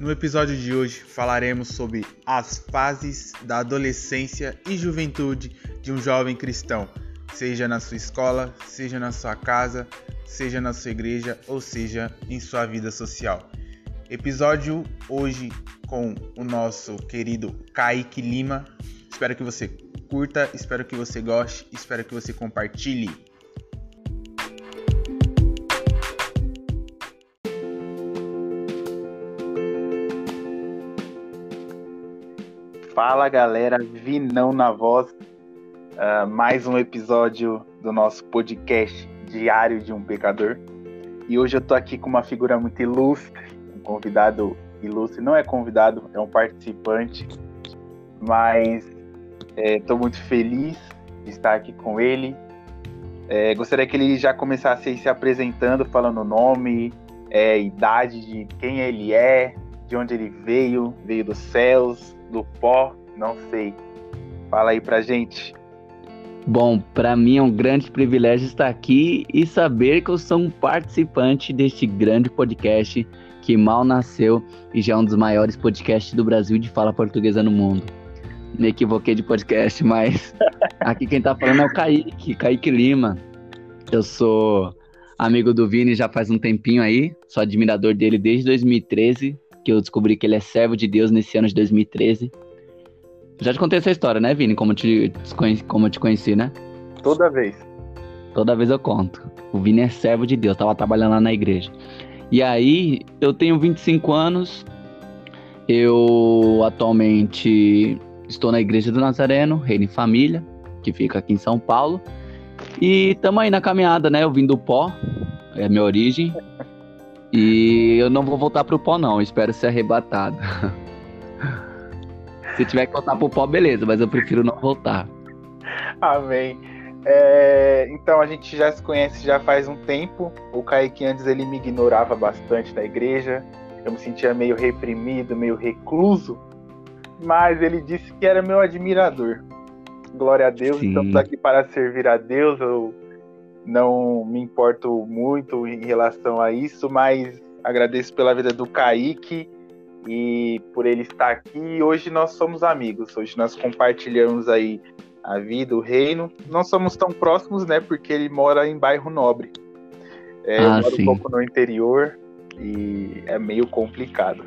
No episódio de hoje falaremos sobre as fases da adolescência e juventude de um jovem cristão, seja na sua escola, seja na sua casa, seja na sua igreja ou seja em sua vida social. Episódio hoje com o nosso querido Kaique Lima. Espero que você curta, espero que você goste, espero que você compartilhe. Fala galera, Vinão na voz, uh, mais um episódio do nosso podcast Diário de um Pecador. E hoje eu tô aqui com uma figura muito ilustre, um convidado ilustre, não é convidado, é um participante, mas estou é, muito feliz de estar aqui com ele. É, gostaria que ele já começasse se apresentando, falando o nome, é, idade de quem ele é, de onde ele veio, veio dos céus, do pó, não sei. Fala aí pra gente. Bom, para mim é um grande privilégio estar aqui e saber que eu sou um participante deste grande podcast que mal nasceu e já é um dos maiores podcasts do Brasil de fala portuguesa no mundo. Me equivoquei de podcast, mas aqui quem tá falando é o Kaique, Kaique Lima. Eu sou amigo do Vini já faz um tempinho aí, sou admirador dele desde 2013, que eu descobri que ele é servo de Deus nesse ano de 2013. Já te contei essa história, né, Vini? Como eu te, como eu te conheci, né? Toda vez. Toda vez eu conto. O Vini é servo de Deus, tava trabalhando lá na igreja. E aí, eu tenho 25 anos, eu atualmente estou na Igreja do Nazareno, Reino e Família, que fica aqui em São Paulo. E estamos aí na caminhada, né? Eu vim do pó, é a minha origem. E eu não vou voltar pro pó, não. espero ser arrebatado. Se tiver que voltar pro pó, beleza, mas eu prefiro não voltar. Amém. É, então a gente já se conhece já faz um tempo. O Kaique antes ele me ignorava bastante na igreja. Eu me sentia meio reprimido, meio recluso. Mas ele disse que era meu admirador. Glória a Deus, Sim. estamos aqui para servir a Deus. Eu não me importo muito em relação a isso, mas agradeço pela vida do Kaique e por ele estar aqui. Hoje nós somos amigos, hoje nós compartilhamos aí a vida, o reino. Não somos tão próximos, né? Porque ele mora em bairro nobre. É, ah, eu moro sim. um pouco no interior e é meio complicado.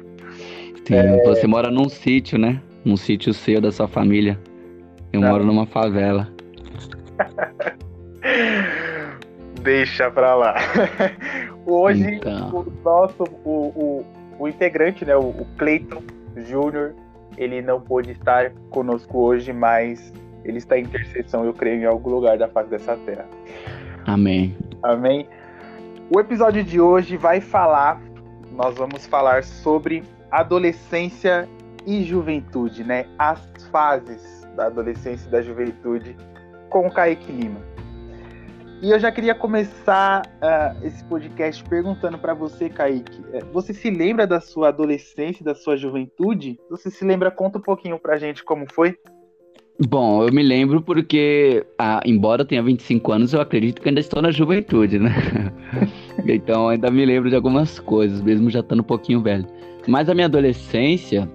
Sim, é... você mora num sítio, né? Num sítio seu da sua família. Eu Não. moro numa favela. Deixa pra lá. Hoje, então. o nosso, o, o, o, integrante, né, o, o Cleiton Júnior, ele não pôde estar conosco hoje, mas ele está em intercessão, eu creio, em algum lugar da face dessa terra. Amém. Amém. O episódio de hoje vai falar, nós vamos falar sobre adolescência e juventude, né? As fases da adolescência e da juventude com o Kaique Lima. E eu já queria começar uh, esse podcast perguntando para você, Kaique. Eh, você se lembra da sua adolescência, da sua juventude? Você se lembra? Conta um pouquinho pra gente como foi. Bom, eu me lembro porque, ah, embora eu tenha 25 anos, eu acredito que ainda estou na juventude, né? então ainda me lembro de algumas coisas, mesmo já estando um pouquinho velho. Mas a minha adolescência,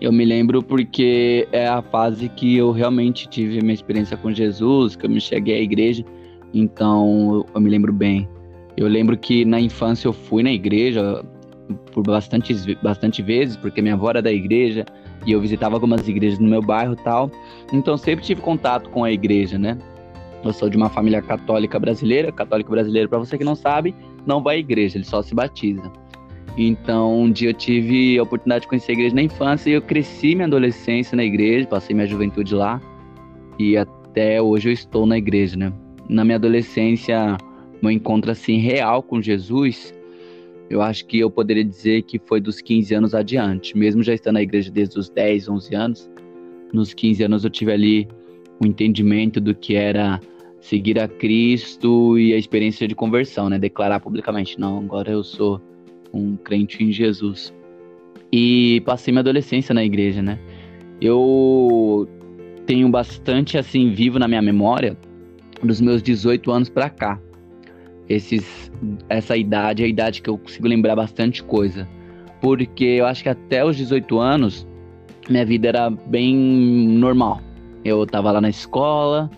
eu me lembro porque é a fase que eu realmente tive minha experiência com Jesus, que eu me cheguei à igreja. Então eu me lembro bem. Eu lembro que na infância eu fui na igreja por bastante, bastante vezes, porque minha avó era da igreja e eu visitava algumas igrejas no meu bairro tal. Então sempre tive contato com a igreja, né? Eu sou de uma família católica brasileira. Católico brasileiro, para você que não sabe, não vai à igreja, ele só se batiza. Então, um dia eu tive a oportunidade de conhecer a igreja na infância e eu cresci minha adolescência na igreja, passei minha juventude lá e até hoje eu estou na igreja, né? Na minha adolescência, meu encontro assim real com Jesus, eu acho que eu poderia dizer que foi dos 15 anos adiante, mesmo já estando na igreja desde os 10, 11 anos. Nos 15 anos eu tive ali o um entendimento do que era seguir a Cristo e a experiência de conversão, né? Declarar publicamente, não, agora eu sou um crente em Jesus. E passei minha adolescência na igreja, né? Eu tenho bastante assim vivo na minha memória dos meus 18 anos para cá. Esses, essa idade é a idade que eu consigo lembrar bastante coisa. porque eu acho que até os 18 anos minha vida era bem normal. Eu tava lá na escola,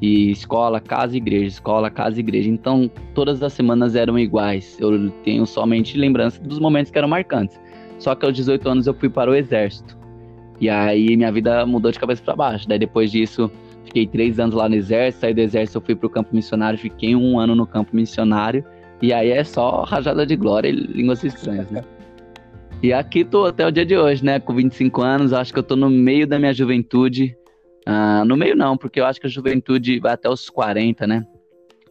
e escola, casa, igreja, escola, casa, igreja. Então, todas as semanas eram iguais. Eu tenho somente lembrança dos momentos que eram marcantes. Só que aos 18 anos eu fui para o exército. E aí minha vida mudou de cabeça para baixo. Daí depois disso, fiquei três anos lá no exército. Saí do exército, eu fui para o campo missionário. Fiquei um ano no campo missionário. E aí é só rajada de glória e línguas estranhas, né? E aqui tô até o dia de hoje, né? Com 25 anos, acho que eu tô no meio da minha juventude. Uh, no meio não, porque eu acho que a juventude vai até os 40, né?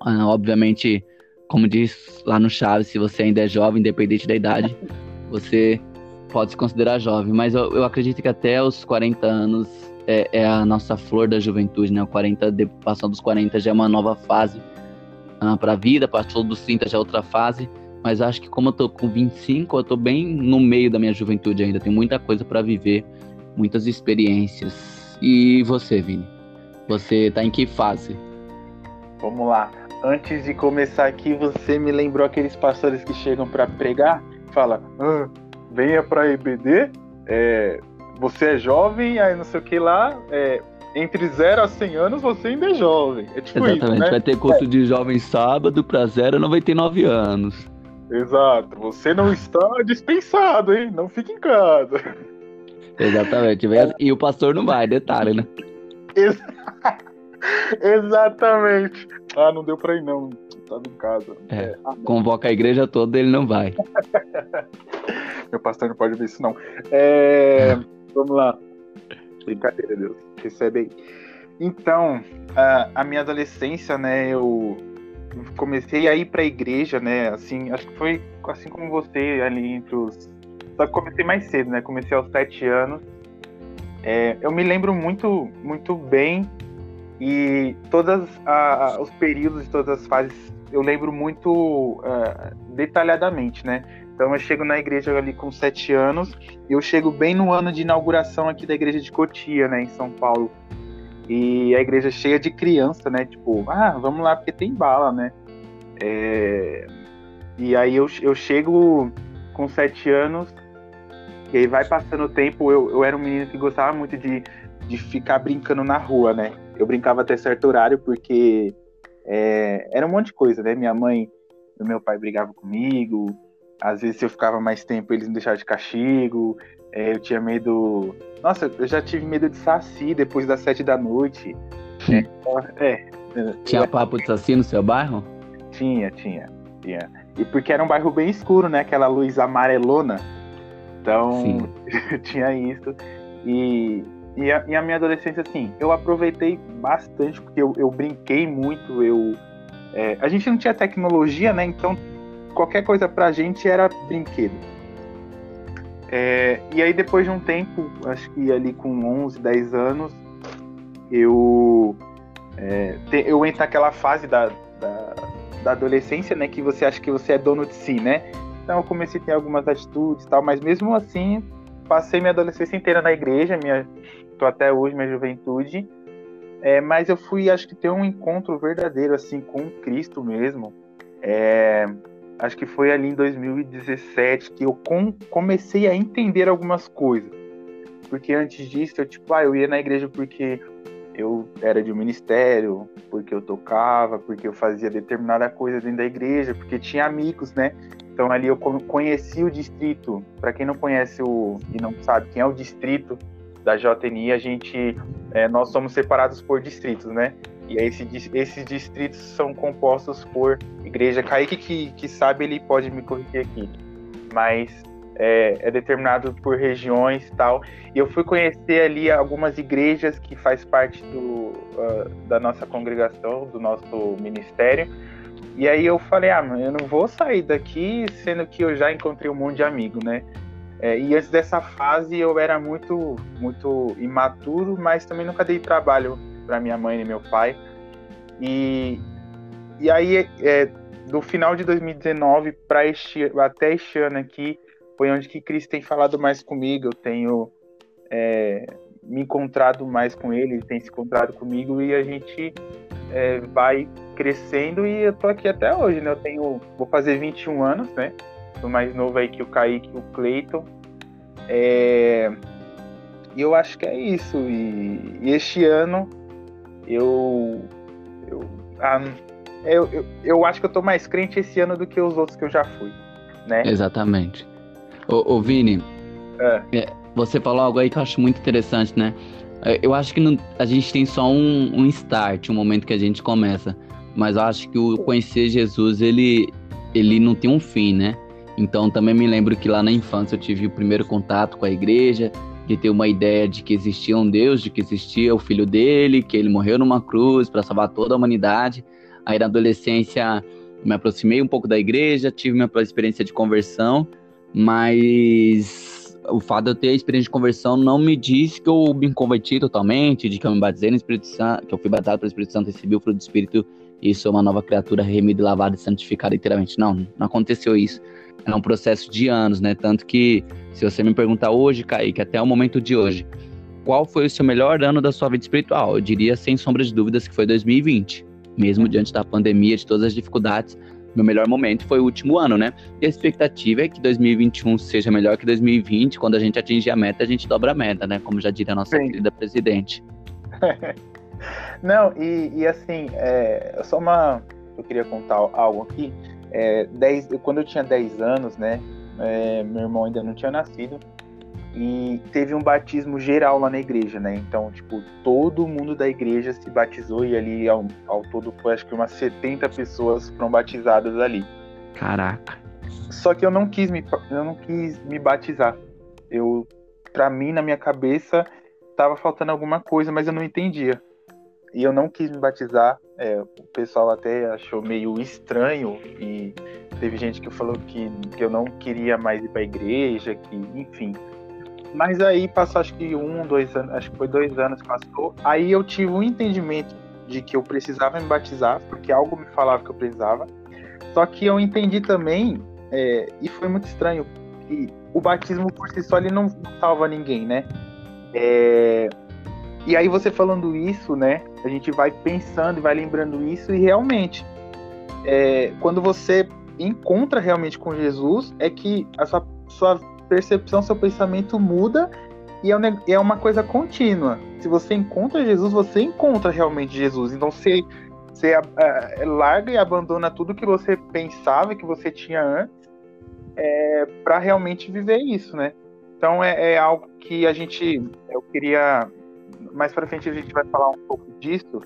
Uh, obviamente, como diz lá no Chaves, se você ainda é jovem, independente da idade, você pode se considerar jovem. Mas eu, eu acredito que até os 40 anos é, é, a nossa flor da juventude, né? O 40, passando dos 40 já é uma nova fase ah, para a vida, passou dos 30 já é outra fase. Mas acho que como eu tô com 25, eu tô bem no meio da minha juventude ainda. Tem muita coisa para viver, muitas experiências. E você, Vini? Você tá em que fase? Vamos lá. Antes de começar aqui, você me lembrou aqueles pastores que chegam para pregar? Fala, ah, venha para EBD, é, você é jovem, aí não sei o que lá, é, entre 0 a 100 anos você ainda é jovem. É tipo Exatamente, isso, né? vai ter culto é. de jovem sábado para 0 a 99 anos. Exato, você não está dispensado, hein? Não fique em casa. Exatamente, e o pastor não vai, detalhe, né? Ex Exatamente. Ah, não deu pra ir não, tava em casa. É, ah, convoca a igreja toda, ele não vai. Meu pastor não pode ver isso não. É, vamos lá. Brincadeira, Deus. Recebe aí. Então, a, a minha adolescência, né, eu comecei a ir para a igreja, né? Assim, acho que foi assim como você ali entre os. Só que comecei mais cedo, né? Comecei aos sete anos. É, eu me lembro muito, muito bem e todos os períodos, todas as fases, eu lembro muito uh, detalhadamente, né? Então eu chego na igreja ali com sete anos e eu chego bem no ano de inauguração aqui da igreja de Cotia, né, em São Paulo. E a igreja cheia de criança, né? Tipo, ah, vamos lá porque tem bala, né? É... E aí eu, eu chego com sete anos, e aí vai passando o tempo, eu, eu era um menino que gostava muito de, de ficar brincando na rua, né? Eu brincava até certo horário porque é, era um monte de coisa, né? Minha mãe e meu pai brigavam comigo, às vezes se eu ficava mais tempo eles me deixavam de castigo, é, eu tinha medo. Nossa, eu já tive medo de saci depois das sete da noite. É, é. Tinha papo de saci no seu bairro? Tinha, tinha, tinha. E porque era um bairro bem escuro, né? Aquela luz amarelona. Então, tinha isso. E, e a, e, a, minha adolescência, assim, eu aproveitei bastante, porque eu, eu brinquei muito, eu... É, a gente não tinha tecnologia, né? Então, qualquer coisa pra gente era brinquedo. É, e aí depois de um tempo, acho que ali com 11, 10 anos, eu é, te, eu entro naquela fase da, da, da, adolescência, né, que você acha que você é dono de si, né? Então eu comecei a ter algumas atitudes e tal, mas mesmo assim, passei minha adolescência inteira na igreja, minha, tô até hoje, minha juventude, é, mas eu fui, acho que ter um encontro verdadeiro, assim, com Cristo mesmo, é, acho que foi ali em 2017 que eu com, comecei a entender algumas coisas. Porque antes disso, eu tipo, ah, eu ia na igreja porque eu era de um ministério, porque eu tocava, porque eu fazia determinada coisa dentro da igreja, porque tinha amigos, né? Então ali eu conheci o distrito. Para quem não conhece o e não sabe quem é o distrito da JNI, a gente é, nós somos separados por distritos, né? E aí esse, esses distritos são compostos por igreja. Kaique que, que sabe, ele pode me corrigir aqui. Mas é, é, determinado por regiões tal. E eu fui conhecer ali algumas igrejas que faz parte do, uh, da nossa congregação, do nosso ministério. E aí eu falei, ah, eu não vou sair daqui sendo que eu já encontrei um monte de amigo, né? É, e antes dessa fase eu era muito, muito imaturo, mas também nunca dei trabalho para minha mãe e meu pai. E, e aí, é, do final de 2019 para este, até este ano aqui, foi onde que Cris tem falado mais comigo. Eu tenho é, me encontrado mais com ele, ele tem se encontrado comigo e a gente é, vai crescendo e eu tô aqui até hoje, né? Eu tenho, vou fazer 21 anos, né? do mais novo aí que o Kaique o Cleiton. É, e eu acho que é isso. E, e este ano eu. Eu, ah, eu, eu, eu, acho que eu tô mais crente esse ano do que os outros que eu já fui. Né? Exatamente. Ô, ô Vini, é. É, você falou algo aí que eu acho muito interessante, né? É, eu acho que não, a gente tem só um, um start, um momento que a gente começa. Mas eu acho que o conhecer Jesus, ele, ele não tem um fim, né? Então também me lembro que lá na infância eu tive o primeiro contato com a igreja, de ter uma ideia de que existia um Deus, de que existia o filho dele, que ele morreu numa cruz para salvar toda a humanidade. Aí na adolescência me aproximei um pouco da igreja, tive minha experiência de conversão, mas o fato de eu ter a experiência de conversão não me diz que eu me converti totalmente, de que eu me batizei no Espírito Santo, que eu fui batizado pelo Espírito Santo, recebi o fruto do Espírito e sou uma nova criatura remida, lavada e santificada inteiramente. Não, não aconteceu isso. É um processo de anos, né? Tanto que, se você me perguntar hoje, Kaique, até o momento de hoje, qual foi o seu melhor ano da sua vida espiritual? Eu diria, sem sombra de dúvidas, que foi 2020. Mesmo diante da pandemia, de todas as dificuldades, meu melhor momento foi o último ano, né? E a expectativa é que 2021 seja melhor que 2020. Quando a gente atingir a meta, a gente dobra a meta, né? Como já diria a nossa Sim. querida presidente. Não, e, e assim, é, só uma. Eu queria contar algo aqui. É, dez, quando eu tinha 10 anos, né? É, meu irmão ainda não tinha nascido. E teve um batismo geral lá na igreja, né? Então, tipo, todo mundo da igreja se batizou e ali ao, ao todo foi acho que umas 70 pessoas foram batizadas ali. Caraca. Só que eu não quis me, eu não quis me batizar. Eu, pra mim, na minha cabeça, tava faltando alguma coisa, mas eu não entendia e eu não quis me batizar. É, o pessoal até achou meio estranho e teve gente que falou que, que eu não queria mais ir para a igreja, que enfim. Mas aí passou acho que um, dois anos, acho que foi dois anos que passou. Aí eu tive um entendimento de que eu precisava me batizar, porque algo me falava que eu precisava. Só que eu entendi também, é, e foi muito estranho, que o batismo por si só ele não salva ninguém, né? É, e aí você falando isso, né? A gente vai pensando e vai lembrando isso e realmente, é, quando você encontra realmente com Jesus, é que a sua, sua percepção, seu pensamento muda e é, é uma coisa contínua. Se você encontra Jesus, você encontra realmente Jesus. Então você, você larga e abandona tudo que você pensava que você tinha antes é, para realmente viver isso, né? Então é, é, algo que a gente, eu queria mais para frente a gente vai falar um pouco disso.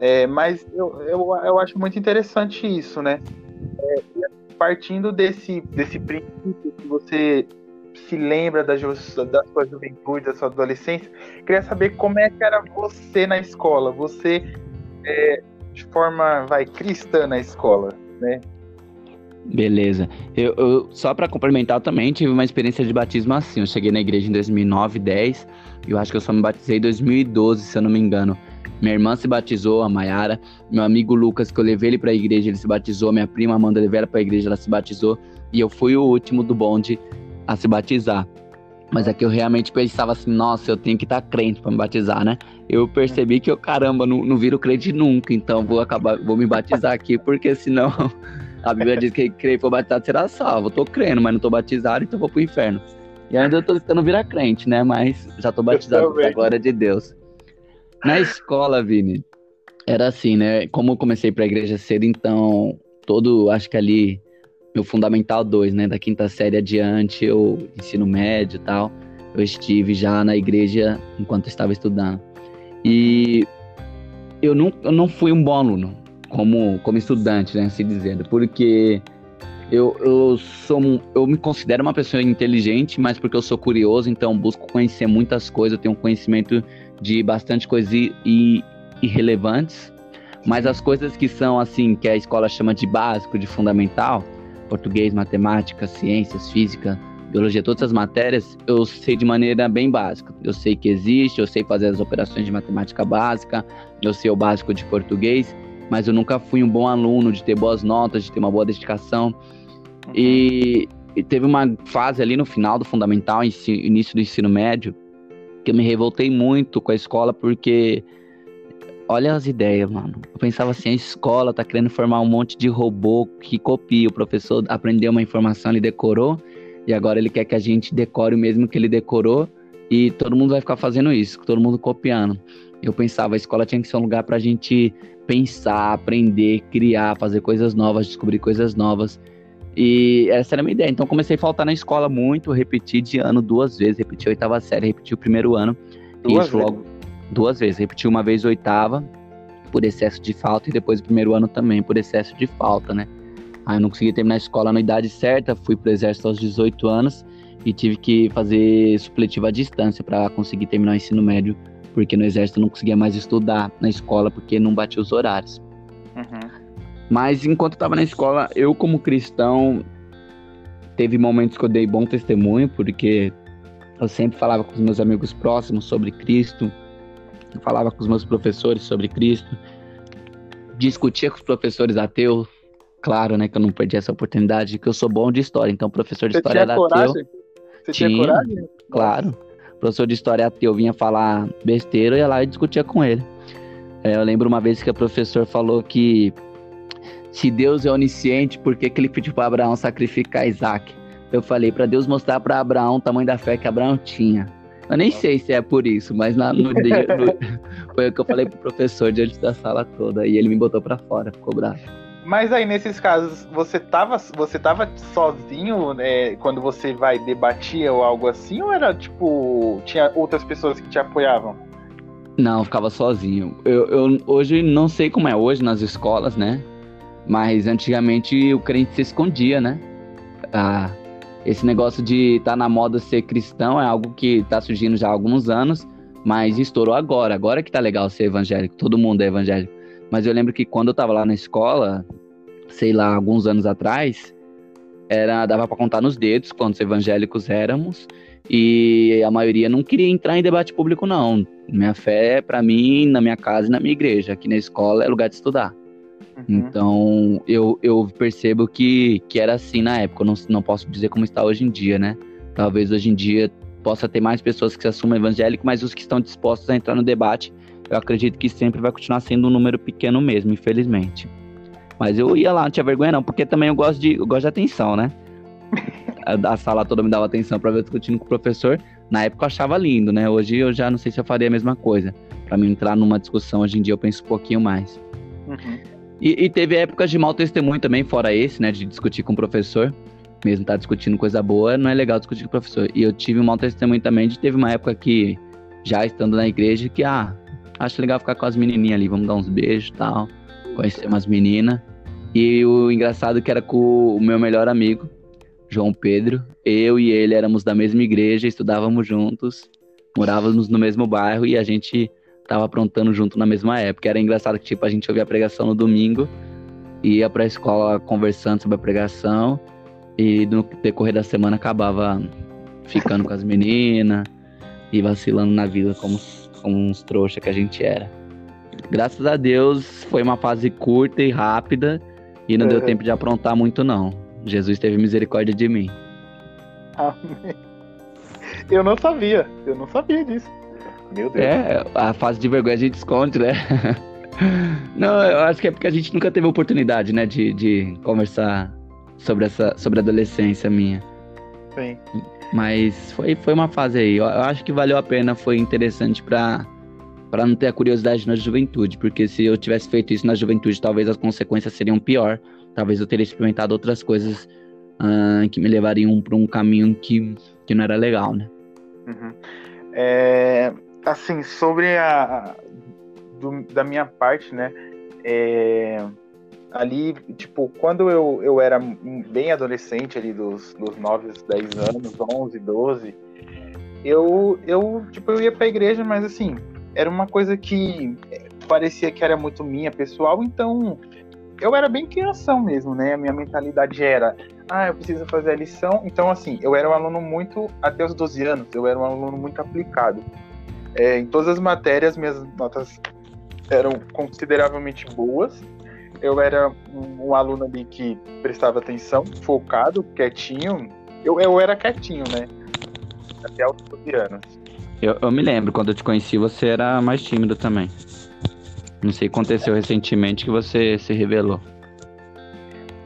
É, mas eu, eu, eu acho muito interessante isso, né? É, partindo desse, desse princípio que você se lembra da, da sua juventude, da sua adolescência, queria saber como é que era você na escola, você é, de forma, vai, cristã na escola, né? Beleza. Eu, eu só para complementar, também tive uma experiência de batismo assim. Eu cheguei na igreja em 2009, 10 eu acho que eu só me batizei em 2012, se eu não me engano. Minha irmã se batizou, a Mayara. Meu amigo Lucas, que eu levei ele pra igreja, ele se batizou. Minha prima Amanda, levei ela pra igreja, ela se batizou. E eu fui o último do bonde a se batizar. Mas é que eu realmente pensava assim, nossa, eu tenho que estar tá crente para me batizar, né? Eu percebi que eu, caramba, não, não viro crente nunca, então vou acabar, vou me batizar aqui, porque senão a Bíblia diz que quem for batizado será salvo. Eu tô crendo, mas não tô batizado, então vou pro inferno. E ainda eu tô tentando virar crente, né? Mas já tô batizado com a glória de Deus. Na escola, Vini, era assim, né? Como eu comecei pra igreja cedo, então, todo, acho que ali, meu Fundamental 2, né? Da quinta série adiante, eu, ensino médio e tal, eu estive já na igreja enquanto estava estudando. E eu não, eu não fui um bom aluno, como, como estudante, né? Assim dizendo, porque eu, eu sou eu me considero uma pessoa inteligente, mas porque eu sou curioso, então busco conhecer muitas coisas, eu tenho conhecimento de bastante coisas e, irrelevantes. Mas as coisas que são assim, que a escola chama de básico, de fundamental, português, matemática, ciências, física, biologia, todas as matérias, eu sei de maneira bem básica. Eu sei que existe, eu sei fazer as operações de matemática básica, eu sei o básico de português, mas eu nunca fui um bom aluno de ter boas notas, de ter uma boa dedicação. E, e, teve uma fase ali no final do fundamental, início do ensino médio, que eu me revoltei muito com a escola porque olha as ideias, mano. Eu pensava assim, a escola tá querendo formar um monte de robô que copia. O professor aprendeu uma informação, ele decorou, e agora ele quer que a gente decore o mesmo que ele decorou, e todo mundo vai ficar fazendo isso, todo mundo copiando. Eu pensava, a escola tinha que ser um lugar pra gente pensar, aprender, criar, fazer coisas novas, descobrir coisas novas. E essa era a minha ideia. Então comecei a faltar na escola muito, repeti de ano duas vezes, repeti a oitava série, repeti o primeiro ano. Duas isso vezes. logo duas vezes. Repeti uma vez oitava por excesso de falta e depois o primeiro ano também por excesso de falta, né? Aí eu não consegui terminar a escola na idade certa, fui pro exército aos 18 anos e tive que fazer supletiva à distância para conseguir terminar o ensino médio, porque no exército eu não conseguia mais estudar na escola porque não batia os horários. Uhum. Mas enquanto eu tava na escola, eu como cristão, teve momentos que eu dei bom testemunho, porque eu sempre falava com os meus amigos próximos sobre Cristo, falava com os meus professores sobre Cristo, discutia com os professores ateus, claro, né, que eu não perdi essa oportunidade, que eu sou bom de história, então professor de Você história era coragem? ateu. Você tinha, tinha coragem? Claro. Professor de história ateu vinha falar besteira, eu ia lá e discutia com ele. É, eu lembro uma vez que o professor falou que se Deus é onisciente, por que, que ele pediu para Abraão sacrificar Isaac? Eu falei, para Deus mostrar para Abraão o tamanho da fé que Abraão tinha. Eu nem sei se é por isso, mas lá no dia no, foi o que eu falei pro professor diante da sala toda e ele me botou para fora, ficou bravo. Mas aí nesses casos, você tava, você tava sozinho né, quando você vai debatia ou algo assim, ou era tipo tinha outras pessoas que te apoiavam? Não, ficava sozinho. Eu, eu hoje não sei como é hoje nas escolas, né? Mas antigamente o crente se escondia, né? Ah, esse negócio de estar tá na moda ser cristão é algo que está surgindo já há alguns anos, mas estourou agora. Agora que tá legal ser evangélico, todo mundo é evangélico. Mas eu lembro que quando eu tava lá na escola, sei lá, alguns anos atrás, era dava para contar nos dedos quantos evangélicos éramos e a maioria não queria entrar em debate público não. Minha fé, para mim, na minha casa e na minha igreja, aqui na escola é lugar de estudar. Uhum. Então, eu, eu percebo que, que era assim na época. Eu não, não posso dizer como está hoje em dia, né? Talvez hoje em dia possa ter mais pessoas que se assumam evangélico, mas os que estão dispostos a entrar no debate, eu acredito que sempre vai continuar sendo um número pequeno mesmo, infelizmente. Mas eu ia lá, não tinha vergonha não, porque também eu gosto de, eu gosto de atenção, né? A, sala toda me dava atenção para ver eu discutindo com o professor. Na época eu achava lindo, né? Hoje eu já não sei se eu faria a mesma coisa. Para mim entrar numa discussão hoje em dia eu penso um pouquinho mais. Uhum. E, e, teve épocas de mau testemunho também, fora esse, né? De discutir com o professor. Mesmo tá discutindo coisa boa, não é legal discutir com o professor. E eu tive um mau testemunho também de teve uma época que, já estando na igreja, que, ah, acho legal ficar com as menininhas ali, vamos dar uns beijos e tal. Conhecer umas meninas. E o engraçado é que era com o meu melhor amigo, João Pedro. Eu e ele éramos da mesma igreja, estudávamos juntos, morávamos no mesmo bairro e a gente tava aprontando junto na mesma época. Era engraçado que, tipo, a gente ouvia a pregação no domingo, ia pra escola conversando sobre a pregação, e no decorrer da semana acabava ficando com as meninas e vacilando na vida como, como uns trouxa que a gente era. Graças a Deus foi uma fase curta e rápida e não deu tempo de aprontar muito não. Jesus teve misericórdia de mim. Amém. Eu não sabia, eu não sabia disso. Meu Deus. É, a fase de vergonha a gente esconde, né? Não, eu acho que é porque a gente nunca teve oportunidade, né, de, de conversar sobre essa sobre a adolescência minha. Sim. Mas foi, foi uma fase aí. Eu, eu acho que valeu a pena, foi interessante para para não ter a curiosidade na juventude, porque se eu tivesse feito isso na juventude, talvez as consequências seriam pior. Talvez eu teria experimentado outras coisas uh, que me levariam para um caminho que, que não era legal, né? Uhum. É, assim, sobre a. Do, da minha parte, né? É, ali, tipo, quando eu, eu era bem adolescente, ali dos, dos 9, 10 anos, 11, 12, eu, eu, tipo, eu ia pra igreja, mas assim, era uma coisa que parecia que era muito minha, pessoal, então eu era bem criação mesmo, né? A minha mentalidade era, ah, eu preciso fazer a lição. Então, assim, eu era um aluno muito, até os 12 anos, eu era um aluno muito aplicado. É, em todas as matérias, minhas notas eram consideravelmente boas. Eu era um, um aluno ali que prestava atenção, focado, quietinho. Eu, eu era quietinho, né? Até os 12 anos. Eu, eu me lembro, quando eu te conheci, você era mais tímido também. Não sei o que aconteceu recentemente que você se revelou.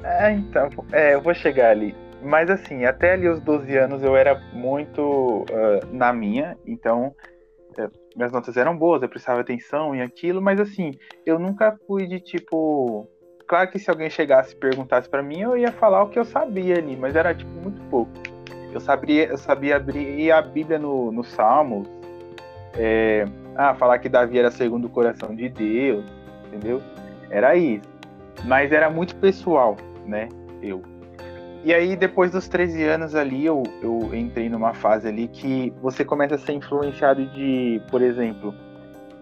É, então, é, eu vou chegar ali. Mas assim, até ali os 12 anos eu era muito uh, na minha, então é, minhas notas eram boas, eu prestava atenção em aquilo, mas assim, eu nunca fui de tipo. Claro que se alguém chegasse e perguntasse para mim, eu ia falar o que eu sabia ali, mas era tipo muito pouco. Eu sabia, eu sabia abrir a Bíblia no, no Salmos, é, ah, falar que Davi era segundo o coração de Deus, entendeu? Era isso. Mas era muito pessoal, né? Eu. E aí, depois dos 13 anos ali, eu, eu entrei numa fase ali que você começa a ser influenciado de, por exemplo,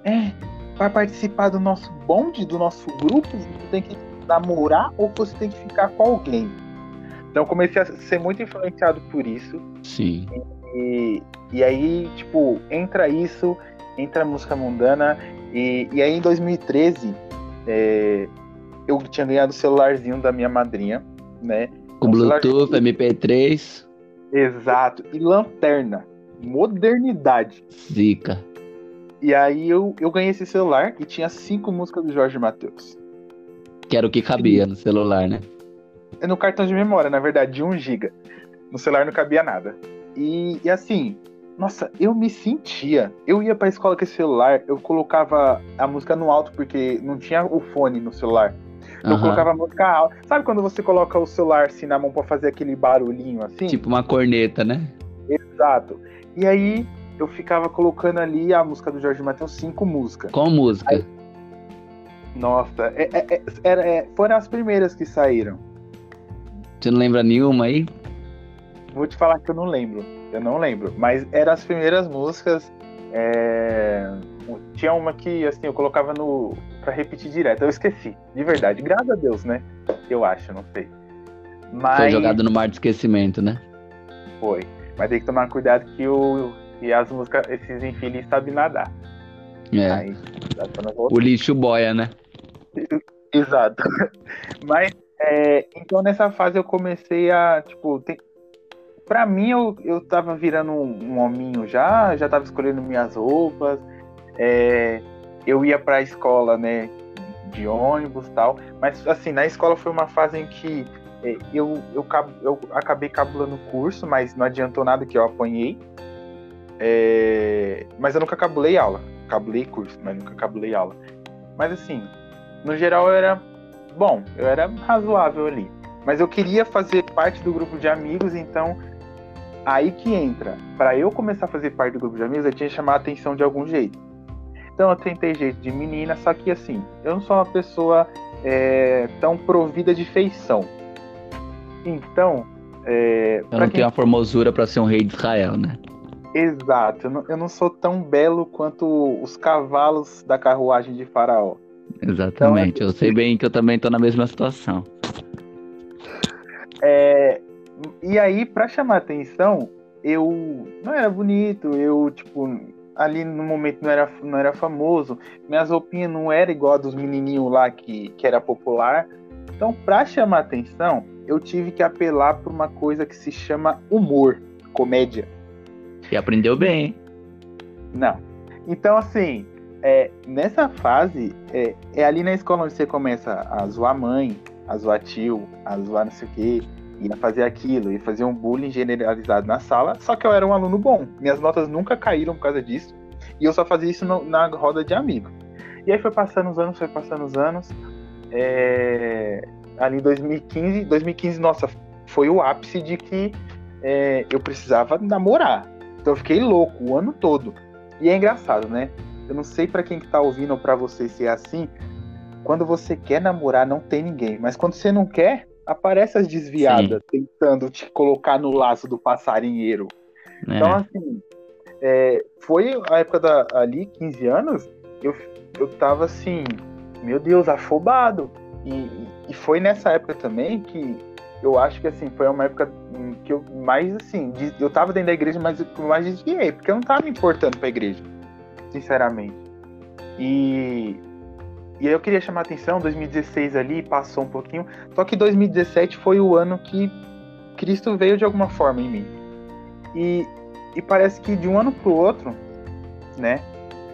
é, vai participar do nosso bonde, do nosso grupo, você tem que namorar ou você tem que ficar com alguém. Então comecei a ser muito influenciado por isso. Sim. E, e aí, tipo, entra isso, entra a música mundana. E, e aí em 2013, é, eu tinha ganhado o celularzinho da minha madrinha, né? Com Bluetooth, MP3. Exato. E lanterna. Modernidade. Zica. E aí eu, eu ganhei esse celular e tinha cinco músicas do Jorge Matheus. Que era o que cabia no celular, né? No cartão de memória, na verdade, de 1 GB. No celular não cabia nada. E, e, assim, nossa, eu me sentia. Eu ia pra escola com esse celular, eu colocava a música no alto, porque não tinha o fone no celular. Uhum. eu colocava a música alta. Sabe quando você coloca o celular assim na mão pra fazer aquele barulhinho assim? Tipo uma corneta, né? Exato. E aí eu ficava colocando ali a música do Jorge Matheus, cinco músicas. Qual música? Aí, nossa, é, é, é, era, é, foram as primeiras que saíram. Você não lembra nenhuma aí? Vou te falar que eu não lembro. Eu não lembro. Mas eram as primeiras músicas. É... Tinha uma que, assim, eu colocava no. pra repetir direto. Eu esqueci, de verdade. Graças a Deus, né? Eu acho, não sei. Mas... Foi jogado no mar de esquecimento, né? Foi. Mas tem que tomar cuidado que o. E as músicas, esses infelizes sabem nadar. É. Aí, o lixo boia, né? Exato. Mas, é, então nessa fase eu comecei a, tipo, tem, pra mim eu, eu tava virando um, um hominho já, já tava escolhendo minhas roupas, é, eu ia pra escola, né, de ônibus tal, mas assim, na escola foi uma fase em que é, eu, eu, eu acabei cabulando o curso, mas não adiantou nada que eu apanhei, é, mas eu nunca cabulei aula, cabulei curso, mas nunca cabulei aula. Mas assim, no geral eu era bom, eu era razoável ali. Mas eu queria fazer parte do grupo de amigos, então Aí que entra. Para eu começar a fazer parte do grupo de amigos, eu tinha que chamar a atenção de algum jeito. Então eu tentei jeito de menina, só que assim, eu não sou uma pessoa é, tão provida de feição. Então. É, eu não quem... tenho a formosura para ser um rei de Israel, né? Exato, eu não, eu não, sou tão belo quanto os cavalos da carruagem de Faraó. Exatamente, então, eu sei bem que eu também estou na mesma situação. É, e aí, para chamar atenção, eu não era bonito, eu, tipo, ali no momento não era, não era famoso, minhas roupinhas não eram igual a dos menininhos lá que, que era popular. Então, para chamar atenção, eu tive que apelar para uma coisa que se chama humor, comédia. E aprendeu bem, hein? Não. Então, assim, é, nessa fase, é, é ali na escola onde você começa a zoar mãe, a zoar tio, a zoar não sei o quê ia fazer aquilo, ia fazer um bullying generalizado na sala, só que eu era um aluno bom. Minhas notas nunca caíram por causa disso, e eu só fazia isso no, na roda de amigos. E aí foi passando os anos, foi passando os anos. É... Ali em 2015, 2015, nossa, foi o ápice de que é, eu precisava namorar. Então eu fiquei louco o ano todo. E é engraçado, né? Eu não sei para quem que tá ouvindo ou pra você se é assim. Quando você quer namorar, não tem ninguém. Mas quando você não quer, aparece as desviadas Sim. tentando te colocar no laço do passarinheiro. É. Então, assim, é, foi a época da, ali, 15 anos, eu, eu tava assim, meu Deus, afobado. E, e foi nessa época também que eu acho que assim, foi uma época que eu mais assim, eu tava dentro da igreja, mas eu mais desviei, porque eu não tava me importando pra igreja, sinceramente. E e aí eu queria chamar a atenção, 2016 ali passou um pouquinho, só que 2017 foi o ano que Cristo veio de alguma forma em mim. E, e parece que de um ano pro outro, né,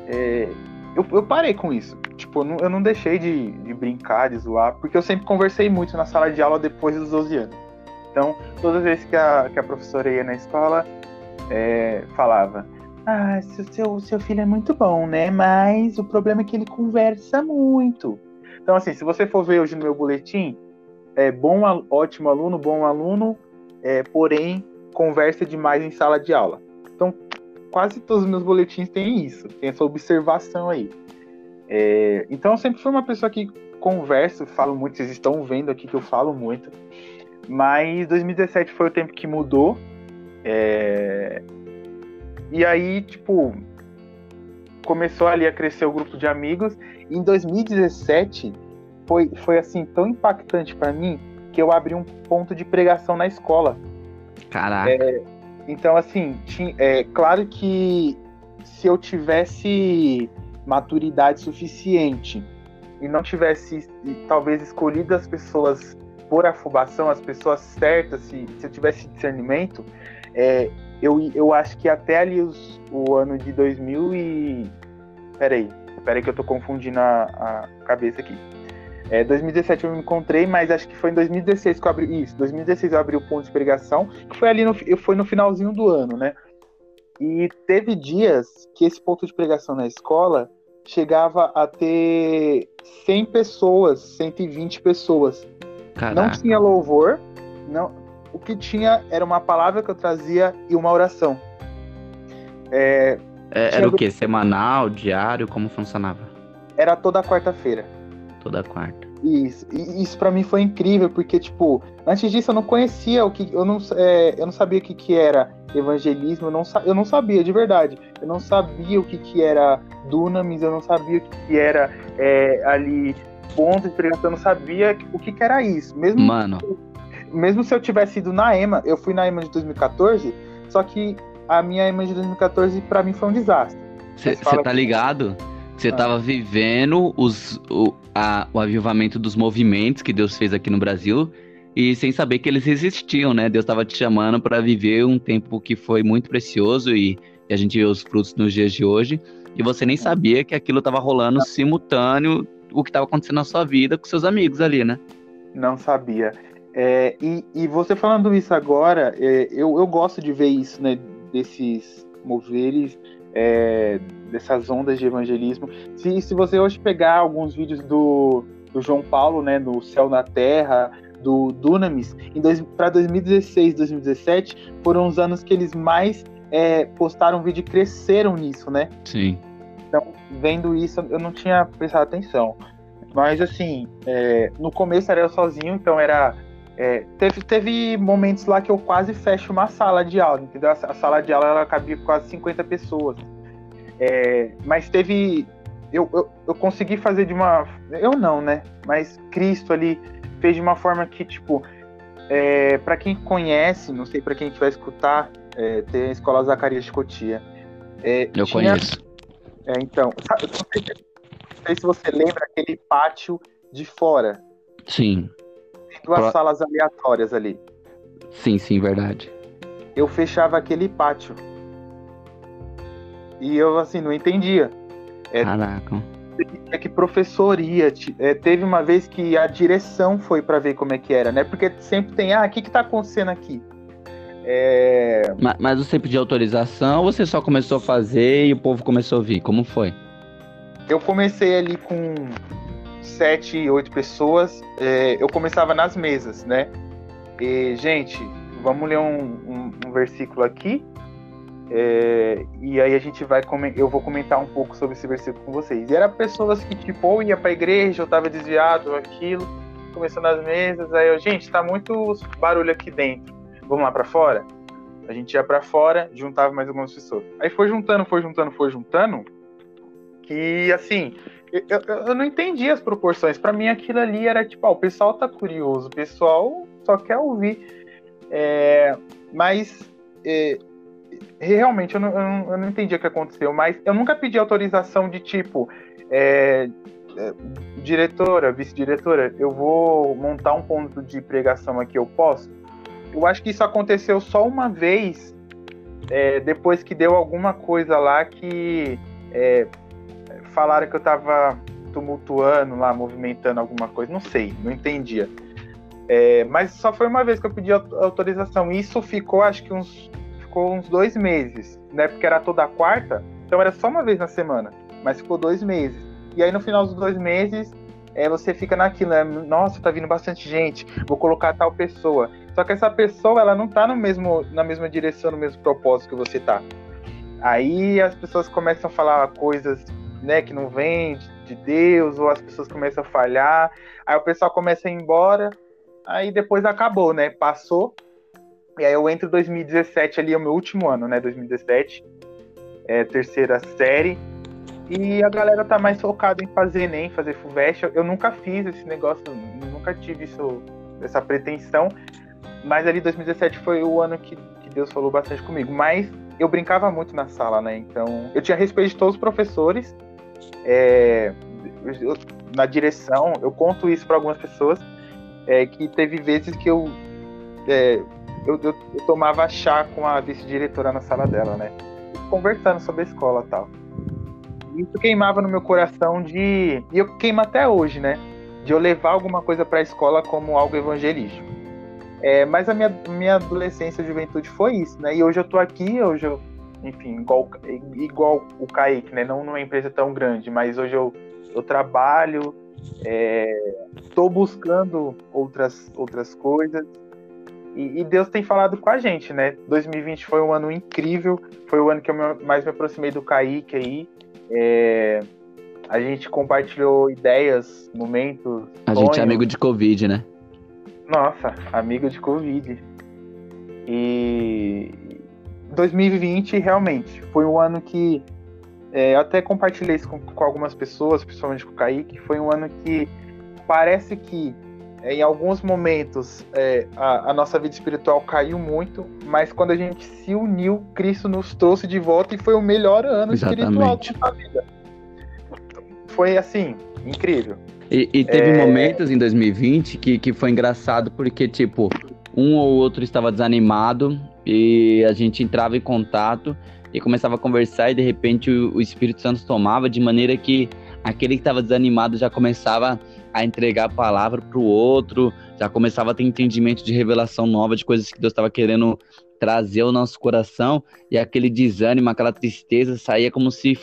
é, eu, eu parei com isso. tipo, eu não, eu não deixei de, de, brincar, de zoar, porque eu sempre conversei muito na sala de aula depois dos 12 anos. Então, todas as vezes que a, que a professora ia na escola, é, falava: Ah, seu, seu, filho é muito bom, né? Mas o problema é que ele conversa muito. Então, assim, se você for ver hoje no meu boletim, é bom, ótimo aluno, bom aluno, é, porém conversa demais em sala de aula. Então, quase todos os meus boletins têm isso, tem essa observação aí. É, então, eu sempre fui uma pessoa que converso, falo muito, vocês estão vendo aqui que eu falo muito. Mas 2017 foi o tempo que mudou. É, e aí, tipo, começou ali a crescer o grupo de amigos. E em 2017 foi, foi assim tão impactante para mim que eu abri um ponto de pregação na escola. Caraca. É, então, assim, tinha, é claro que se eu tivesse maturidade suficiente e não tivesse talvez escolhido as pessoas por afobação, as pessoas certas, se, se eu tivesse discernimento, é, eu, eu acho que até ali os, o ano de 2000 e... Peraí, peraí que eu tô confundindo a, a cabeça aqui. É, 2017 eu me encontrei, mas acho que foi em 2016 que eu abri. Isso, 2016 eu abri o ponto de pregação, que foi ali no, foi no finalzinho do ano, né? E teve dias que esse ponto de pregação na escola chegava a ter 100 pessoas, 120 pessoas. Caraca. Não tinha louvor, não. O que tinha era uma palavra que eu trazia e uma oração. É, é, era o que? Semanal, diário? Como funcionava? Era toda quarta-feira toda quarta. Isso, e isso para mim foi incrível, porque, tipo, antes disso eu não conhecia o que. Eu não, é, eu não sabia o que, que era evangelismo, eu não, eu não sabia, de verdade. Eu não sabia o que, que era dunamis, eu não sabia o que, que era é, ali ponto de pregação, eu não sabia o que, que era isso. Mesmo, Mano. Mesmo se eu tivesse ido na EMA, eu fui na EMA de 2014, só que a minha EMA de 2014 para mim foi um desastre. Você tá que... ligado? Você estava ah. vivendo os, o, a, o avivamento dos movimentos que Deus fez aqui no Brasil e sem saber que eles existiam, né? Deus estava te chamando para viver um tempo que foi muito precioso e, e, a gente vê os frutos nos dias de hoje e você nem sabia que aquilo estava rolando simultâneo o que estava acontecendo na sua vida com seus amigos ali, né? Não sabia. É, e, e, você falando isso agora, é, eu, eu gosto de ver isso, né? Desses moveres é, dessas ondas de evangelismo. Se, se você hoje pegar alguns vídeos do, do João Paulo, né, no Céu na Terra, do Dunamis, para 2016, 2017, foram os anos que eles mais é, postaram vídeo e cresceram nisso, né? Sim. Então, vendo isso, eu não tinha prestado atenção. Mas, assim, é, no começo era eu sozinho, então era. É, teve, teve momentos lá que eu quase fecho uma sala de aula, entendeu? A, sala de aula ela cabia quase 50 pessoas. É, mas teve. Eu, eu, eu, consegui fazer de uma. Eu não, né? Mas Cristo ali fez de uma forma que, tipo, é, para quem conhece, não sei para quem vai escutar, é, tem a Escola Zacarias de Cotia. É, eu tinha, conheço. É, então, sabe, não, sei, não sei se você lembra aquele pátio de fora. Sim. Tem duas Pro... salas aleatórias ali. Sim, sim, verdade. Eu fechava aquele pátio e eu, assim, não entendia. É, Caraca. É que professor ia. É, teve uma vez que a direção foi para ver como é que era, né? Porque sempre tem, ah, o que que tá acontecendo aqui? É... Mas, mas você pediu autorização ou você só começou a fazer e o povo começou a ouvir? Como foi? Eu comecei ali com sete, oito pessoas. É, eu começava nas mesas, né? E, gente, vamos ler um, um, um versículo aqui. É, e aí a gente vai eu vou comentar um pouco sobre esse versículo com vocês. E era pessoas que tipo ou ia para igreja, ou tava desviado, ou aquilo, começando as mesas, aí eu, gente, tá muito barulho aqui dentro. Vamos lá para fora? A gente ia para fora, juntava mais algumas pessoas. Aí foi juntando, foi juntando, foi juntando, que assim, eu, eu, não entendi as proporções. Para mim aquilo ali era tipo, ó, o pessoal tá curioso, o pessoal só quer ouvir. É, mas é, realmente eu não, eu não, eu não entendi o que aconteceu, mas eu nunca pedi autorização de tipo. É, é, diretora, vice-diretora, eu vou montar um ponto de pregação aqui, eu posso? Eu acho que isso aconteceu só uma vez, é, depois que deu alguma coisa lá que é, falaram que eu tava tumultuando lá, movimentando alguma coisa, não sei, não entendia. É, mas só foi uma vez que eu pedi autorização. Isso ficou, acho que uns, ficou uns dois meses, né? Porque era toda quarta, então era só uma vez na semana, mas ficou dois meses. E aí no final dos dois meses, é, você fica naquilo, né? Nossa, tá vindo bastante gente, vou colocar tal pessoa. Só que essa pessoa, ela não tá no mesmo, na mesma direção, no mesmo propósito que você tá. Aí as pessoas começam a falar coisas, né, que não vêm de Deus, ou as pessoas começam a falhar, aí o pessoal começa a ir embora, aí depois acabou, né? Passou. E aí eu entro em 2017 ali, é o meu último ano, né? 2017. É, terceira série. E a galera tá mais focada em fazer Enem, fazer FUVEST. Eu nunca fiz esse negócio, nunca tive isso, essa pretensão. Mas ali 2017 foi o ano que, que Deus falou bastante comigo. Mas eu brincava muito na sala, né? Então eu tinha respeito de todos os professores. É, eu, na direção, eu conto isso para algumas pessoas é, que teve vezes que eu, é, eu, eu, eu, tomava chá com a vice-diretora na sala dela, né? Conversando sobre a escola e tal. Isso queimava no meu coração de. E eu queimo até hoje, né? De eu levar alguma coisa para a escola como algo evangelístico. É, mas a minha, minha adolescência e juventude foi isso, né? E hoje eu tô aqui, hoje eu, enfim, igual, igual o Kaique, né? Não numa empresa tão grande, mas hoje eu, eu trabalho, Estou é, buscando outras, outras coisas. E, e, Deus tem falado com a gente, né? 2020 foi um ano incrível. Foi o ano que eu mais me aproximei do Kaique aí. É, a gente compartilhou ideias, momentos. A sonhos. gente é amigo de Covid, né? Nossa, amigo de Covid. E 2020 realmente foi um ano que é, eu até compartilhei isso com, com, algumas pessoas, principalmente com o Kaique. Foi um ano que parece que é, em alguns momentos é, a, a, nossa vida espiritual caiu muito, mas quando a gente se uniu, Cristo nos trouxe de volta e foi o melhor ano Exatamente. espiritual da vida. Foi assim, incrível. E, e teve é... momentos em 2020 que, que foi engraçado porque, tipo, um ou outro estava desanimado e a gente entrava em contato e começava a conversar e de repente o, o Espírito Santo tomava de maneira que aquele que estava desanimado já começava a entregar a palavra para o outro, já começava a ter entendimento de revelação nova de coisas que Deus estava querendo trazer ao nosso coração e aquele desânimo, aquela tristeza saía como se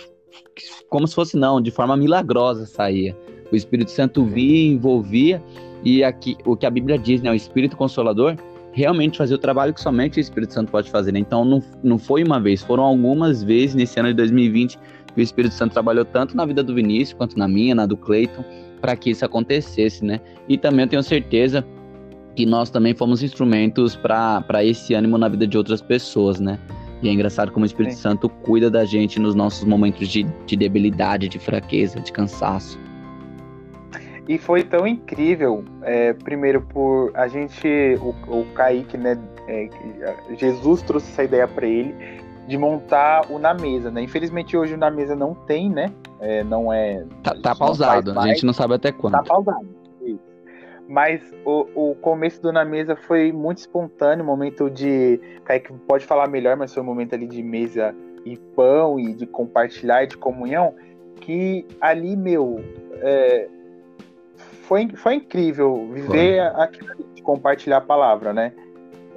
como se fosse não, de forma milagrosa saía. O Espírito Santo via, envolvia e aqui o que a Bíblia diz, né, o Espírito Consolador realmente fazer o trabalho que somente o Espírito Santo pode fazer. Né? Então não, não foi uma vez, foram algumas vezes nesse ano de 2020 que o Espírito Santo trabalhou tanto na vida do Vinícius quanto na minha, na do Cleiton, para que isso acontecesse, né? E também eu tenho certeza que nós também fomos instrumentos para esse ânimo na vida de outras pessoas, né? E é engraçado como o Espírito Sim. Santo cuida da gente nos nossos momentos de, de debilidade, de fraqueza, de cansaço. E foi tão incrível, é, primeiro por a gente, o, o Kaique, né? É, Jesus trouxe essa ideia para ele de montar o na mesa, né? Infelizmente hoje o na mesa não tem, né? É, não é. Tá, tá pausado, a gente não sabe até quando. Tá pausado. Isso. Mas o, o começo do na mesa foi muito espontâneo, momento de. Kaique pode falar melhor, mas foi um momento ali de mesa e pão e de compartilhar e de comunhão. Que ali, meu, é, foi, foi incrível viver aquilo de compartilhar a palavra, né?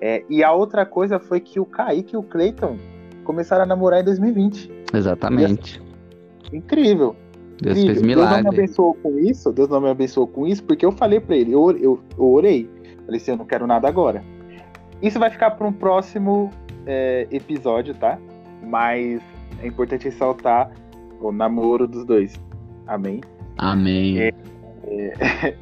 É, e a outra coisa foi que o Kaique e o Clayton começaram a namorar em 2020. Exatamente. Assim, incrível. Deus incrível. fez milagre. Deus não me abençoou com isso, Deus não me abençoou com isso, porque eu falei para ele, eu, eu, eu orei. Falei assim, eu não quero nada agora. Isso vai ficar para um próximo é, episódio, tá? Mas é importante ressaltar o namoro dos dois. Amém? Amém. É,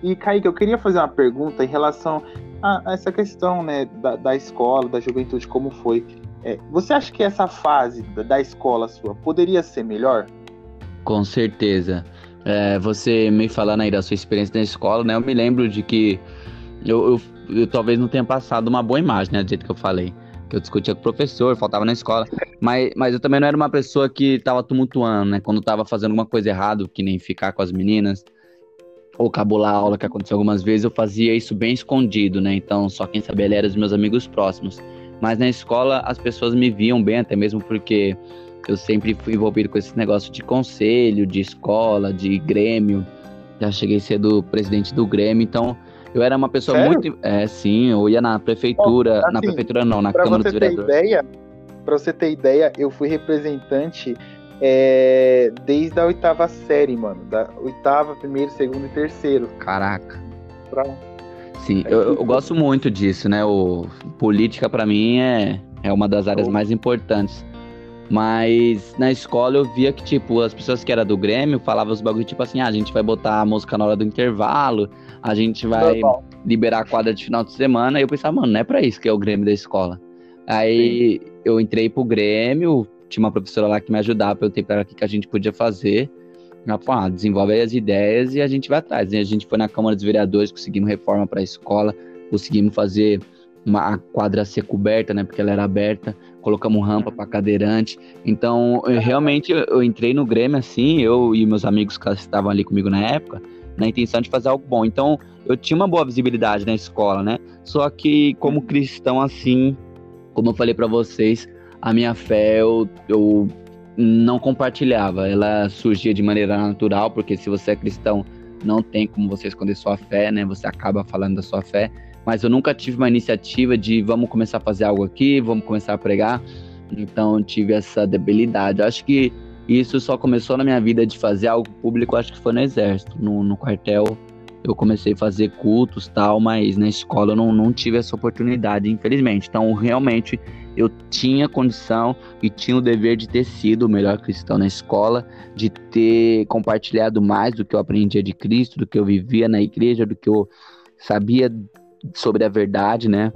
e Kaique, eu queria fazer uma pergunta em relação a, a essa questão né, da, da, escola, da juventude, como foi. É, você acha que essa fase da, da, escola sua poderia ser melhor? Com certeza. É, você me falando aí da sua experiência na escola, né? Eu me lembro de que eu, eu, eu talvez não tenha passado uma boa imagem, né? Do jeito que eu falei. Que eu discutia com o professor, faltava na escola. Mas, mas eu também não era uma pessoa que estava tumultuando, né? Quando estava fazendo alguma coisa errada, que nem ficar com as meninas ou cabular a aula que aconteceu algumas vezes, eu fazia isso bem escondido, né? Então, só quem sabia eram os meus amigos próximos. Mas na escola as pessoas me viam bem, até mesmo porque eu sempre fui envolvido com esse negócio de conselho, de escola, de grêmio. Já cheguei a ser do presidente do Grêmio, então eu era uma pessoa Sério? muito. É, sim, eu ia na prefeitura. Bom, na assim, prefeitura não, na Pra Câmara você dos ter Vereadores. ideia, para você ter ideia, eu fui representante é, desde a oitava série, mano. Da oitava, primeiro, segundo e terceiro. Caraca. Pra... Sim, eu, eu gosto muito disso, né? O, política pra mim é, é uma das áreas mais importantes. Mas na escola eu via que, tipo, as pessoas que eram do Grêmio falavam os bagulho, tipo assim, ah, a gente vai botar a música na hora do intervalo, a gente vai Normal. liberar a quadra de final de semana. E eu pensava, mano, não é pra isso que é o Grêmio da escola. Aí eu entrei pro Grêmio, tinha uma professora lá que me ajudava, eu perguntei pra ela o que, que a gente podia fazer. Ela falou, ah, desenvolve aí as ideias e a gente vai atrás. E a gente foi na Câmara dos Vereadores, conseguimos reforma pra escola, conseguimos fazer uma a quadra ser coberta, né, porque ela era aberta, colocamos rampa pra cadeirante. Então, eu, realmente, eu, entrei no Grêmio assim, eu e meus amigos que estavam ali comigo na época, na intenção de fazer algo bom. Então, eu tinha uma boa visibilidade na escola, né? Só que, como cristão, assim, como eu falei pra vocês, a minha fé eu, eu não compartilhava. Ela surgia de maneira natural, porque se você é cristão, não tem como você esconder sua fé, né? Você acaba falando da sua fé. Mas eu nunca tive uma iniciativa de vamos começar a fazer algo aqui, vamos começar a pregar. Então, tive essa debilidade. Eu acho que isso só começou na minha vida de fazer algo público, acho que foi no exército, no, no quartel. Eu comecei a fazer cultos tal, mas na escola eu não, não tive essa oportunidade, infelizmente. Então, realmente, eu tinha condição e tinha o dever de ter sido o melhor cristão na escola, de ter compartilhado mais do que eu aprendia de Cristo, do que eu vivia na igreja, do que eu sabia sobre a verdade, né?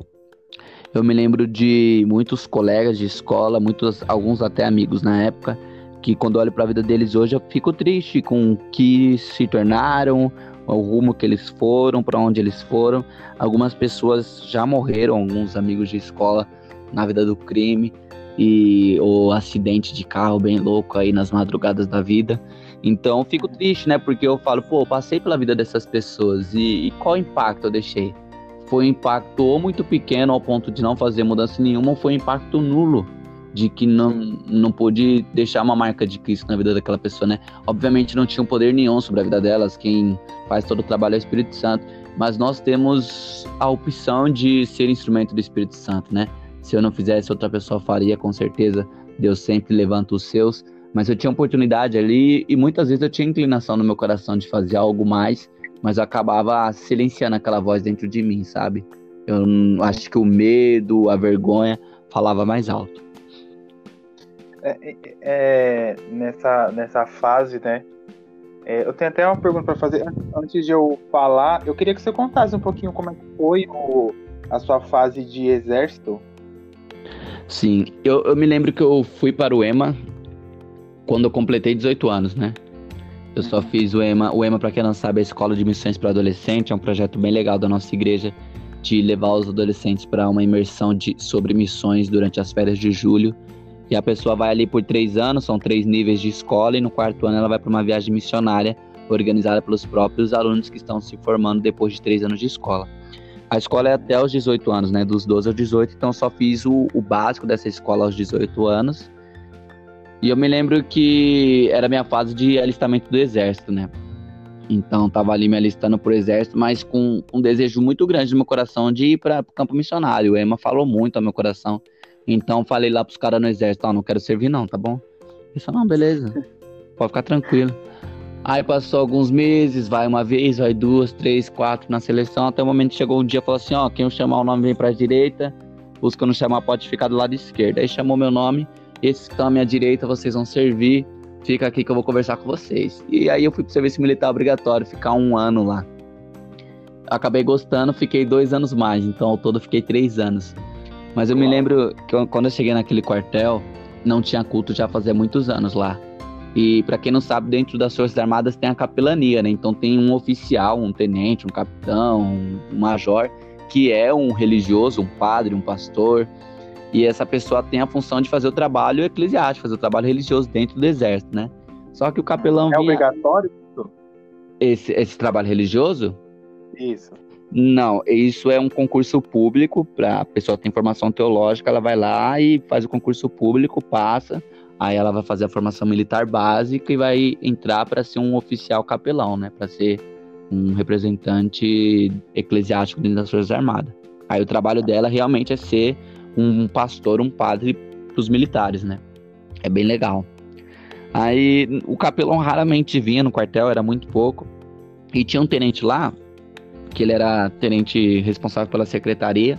Eu me lembro de muitos colegas de escola, muitos, alguns até amigos na época, que quando olho para a vida deles hoje eu fico triste com o que se tornaram, o rumo que eles foram, para onde eles foram. Algumas pessoas já morreram, alguns amigos de escola na vida do crime e o acidente de carro bem louco aí nas madrugadas da vida. Então fico triste, né? Porque eu falo, pô, eu passei pela vida dessas pessoas e, e qual impacto eu deixei? Foi um impacto ou muito pequeno ao ponto de não fazer mudança nenhuma, ou foi um impacto nulo de que não, não pude deixar uma marca de Cristo na vida daquela pessoa, né? Obviamente não tinha um poder nenhum sobre a vida delas, quem faz todo o trabalho é o Espírito Santo, mas nós temos a opção de ser instrumento do Espírito Santo, né? Se eu não fizesse, outra pessoa faria, com certeza. Deus sempre levanta os seus. Mas eu tinha oportunidade ali e muitas vezes eu tinha inclinação no meu coração de fazer algo mais, mas eu acabava silenciando aquela voz dentro de mim, sabe? Eu acho que o medo, a vergonha falava mais alto. É, é, é, nessa, nessa fase, né? é, eu tenho até uma pergunta para fazer. An- Antes de eu falar, eu queria que você contasse um pouquinho como é foi o- a sua fase de exército. Sim, eu, eu me lembro que eu fui para o EMA quando eu completei 18 anos, né? Eu só fiz o EMA. O EMA, para quem não sabe, é a Escola de Missões para Adolescente. É um projeto bem legal da nossa igreja de levar os adolescentes para uma imersão de, sobre missões durante as férias de julho. E a pessoa vai ali por três anos, são três níveis de escola, e no quarto ano ela vai para uma viagem missionária organizada pelos próprios alunos que estão se formando depois de três anos de escola. A escola é até os 18 anos, né? Dos 12 aos 18, então eu só fiz o, o básico dessa escola aos 18 anos. E eu me lembro que era minha fase de alistamento do exército, né? Então tava ali me alistando pro exército, mas com um desejo muito grande no meu coração de ir para campo missionário. O Ema falou muito ao meu coração. Então falei lá pros caras no exército, ó, não quero servir não, tá bom? Ele falou, não, beleza, pode ficar tranquilo. Aí passou alguns meses, vai uma vez, vai duas, três, quatro na seleção, até o momento chegou um dia e falou assim, ó, quem eu chamar o nome vem pra direita, os que eu não chamar pode ficar do lado esquerdo. Aí chamou meu nome, esses que estão à minha direita, vocês vão servir, fica aqui que eu vou conversar com vocês. E aí eu fui pro serviço militar obrigatório, ficar um ano lá. Acabei gostando, fiquei dois anos mais, então ao todo fiquei três anos. Mas eu me lembro que eu- quando eu cheguei naquele quartel, não tinha culto já fazia muitos anos lá. E pra quem não sabe, dentro das Forças Armadas tem a capelania, né? Então tem um oficial, um tenente, um capitão, um major, que é um religioso, um padre, um pastor. E essa pessoa tem a função de fazer o trabalho eclesiástico, fazer o trabalho religioso dentro do exército, né? Só que o capelão É vinha... obrigatório? esse, esse trabalho religioso? Isso. Não, isso é um concurso público para a pessoa tem formação teológica, ela vai lá e faz o concurso público, passa, aí ela vai fazer a formação militar básica e vai entrar para ser um oficial capelão, né? Para ser um representante eclesiástico dentro das Forças Armadas. Aí o trabalho dela realmente é ser um pastor, um padre para os militares, né? É bem legal. Aí o capelão raramente vinha no quartel, era muito pouco. E tinha um tenente lá, que ele era tenente responsável pela secretaria,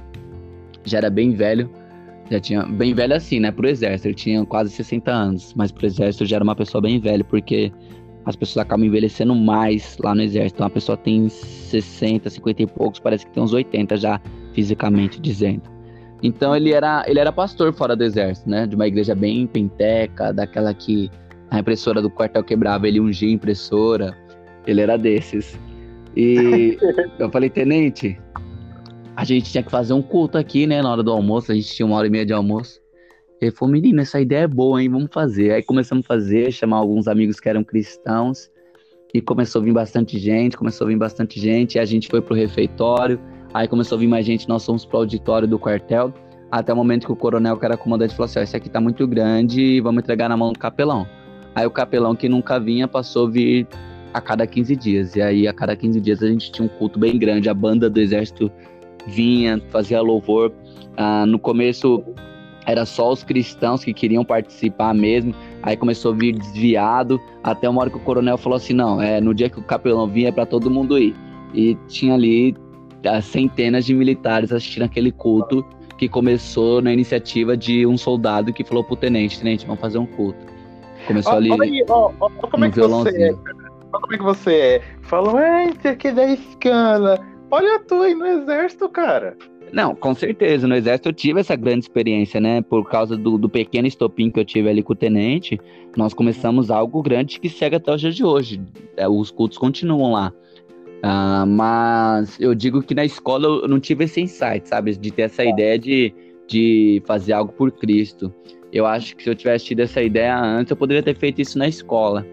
já era bem velho, já tinha bem velho assim, né, pro exército, ele tinha quase 60 anos, mas pro exército já era uma pessoa bem velha, porque as pessoas acabam envelhecendo mais lá no exército. Então a pessoa tem 60, 50 e poucos, parece que tem uns 80 já fisicamente dizendo. Então ele era, ele era pastor fora do exército, né? De uma igreja bem penteca, daquela que a impressora do quartel quebrava, ele ungia a impressora. Ele era desses. E eu falei, tenente, a gente tinha que fazer um culto aqui, né? Na hora do almoço, a gente tinha uma hora e meia de almoço. Ele falou, menino, essa ideia é boa, hein? Vamos fazer. Aí começamos a fazer, chamar alguns amigos que eram cristãos. E começou a vir bastante gente, começou a vir bastante gente. E a gente foi pro refeitório. Aí começou a vir mais gente, nós fomos pro auditório do quartel. Até o momento que o coronel, que era comandante, falou assim: ó, esse aqui tá muito grande vamos entregar na mão do capelão. Aí o capelão, que nunca vinha, passou a vir a cada 15 dias. E aí, a cada 15 dias, a gente tinha um culto bem grande. A banda do exército vinha, fazia louvor. Ah, no começo, era só os cristãos que queriam participar mesmo. Aí começou a vir desviado, até uma hora que o coronel falou assim: não, é no dia que o capelão vinha é para todo mundo ir. E tinha ali ah, centenas de militares assistindo aquele culto que começou na iniciativa de um soldado que falou pro tenente: tenente, vamos fazer um culto. Começou ali. Olha aí, ó, ó, como é que você é. Olha como é que você é. Falou, esse aqui da escala. Olha tu aí no exército, cara. Não, com certeza. No exército eu tive essa grande experiência, né? Por causa do, do pequeno estopim que eu tive ali com o tenente, nós começamos algo grande que segue até os dias de hoje. É, os cultos continuam lá. Uh, mas eu digo que na escola eu não tive esse insight, sabe? De ter essa ideia de, de fazer algo por Cristo. Eu acho que se eu tivesse tido essa ideia antes, eu poderia ter feito isso na escola.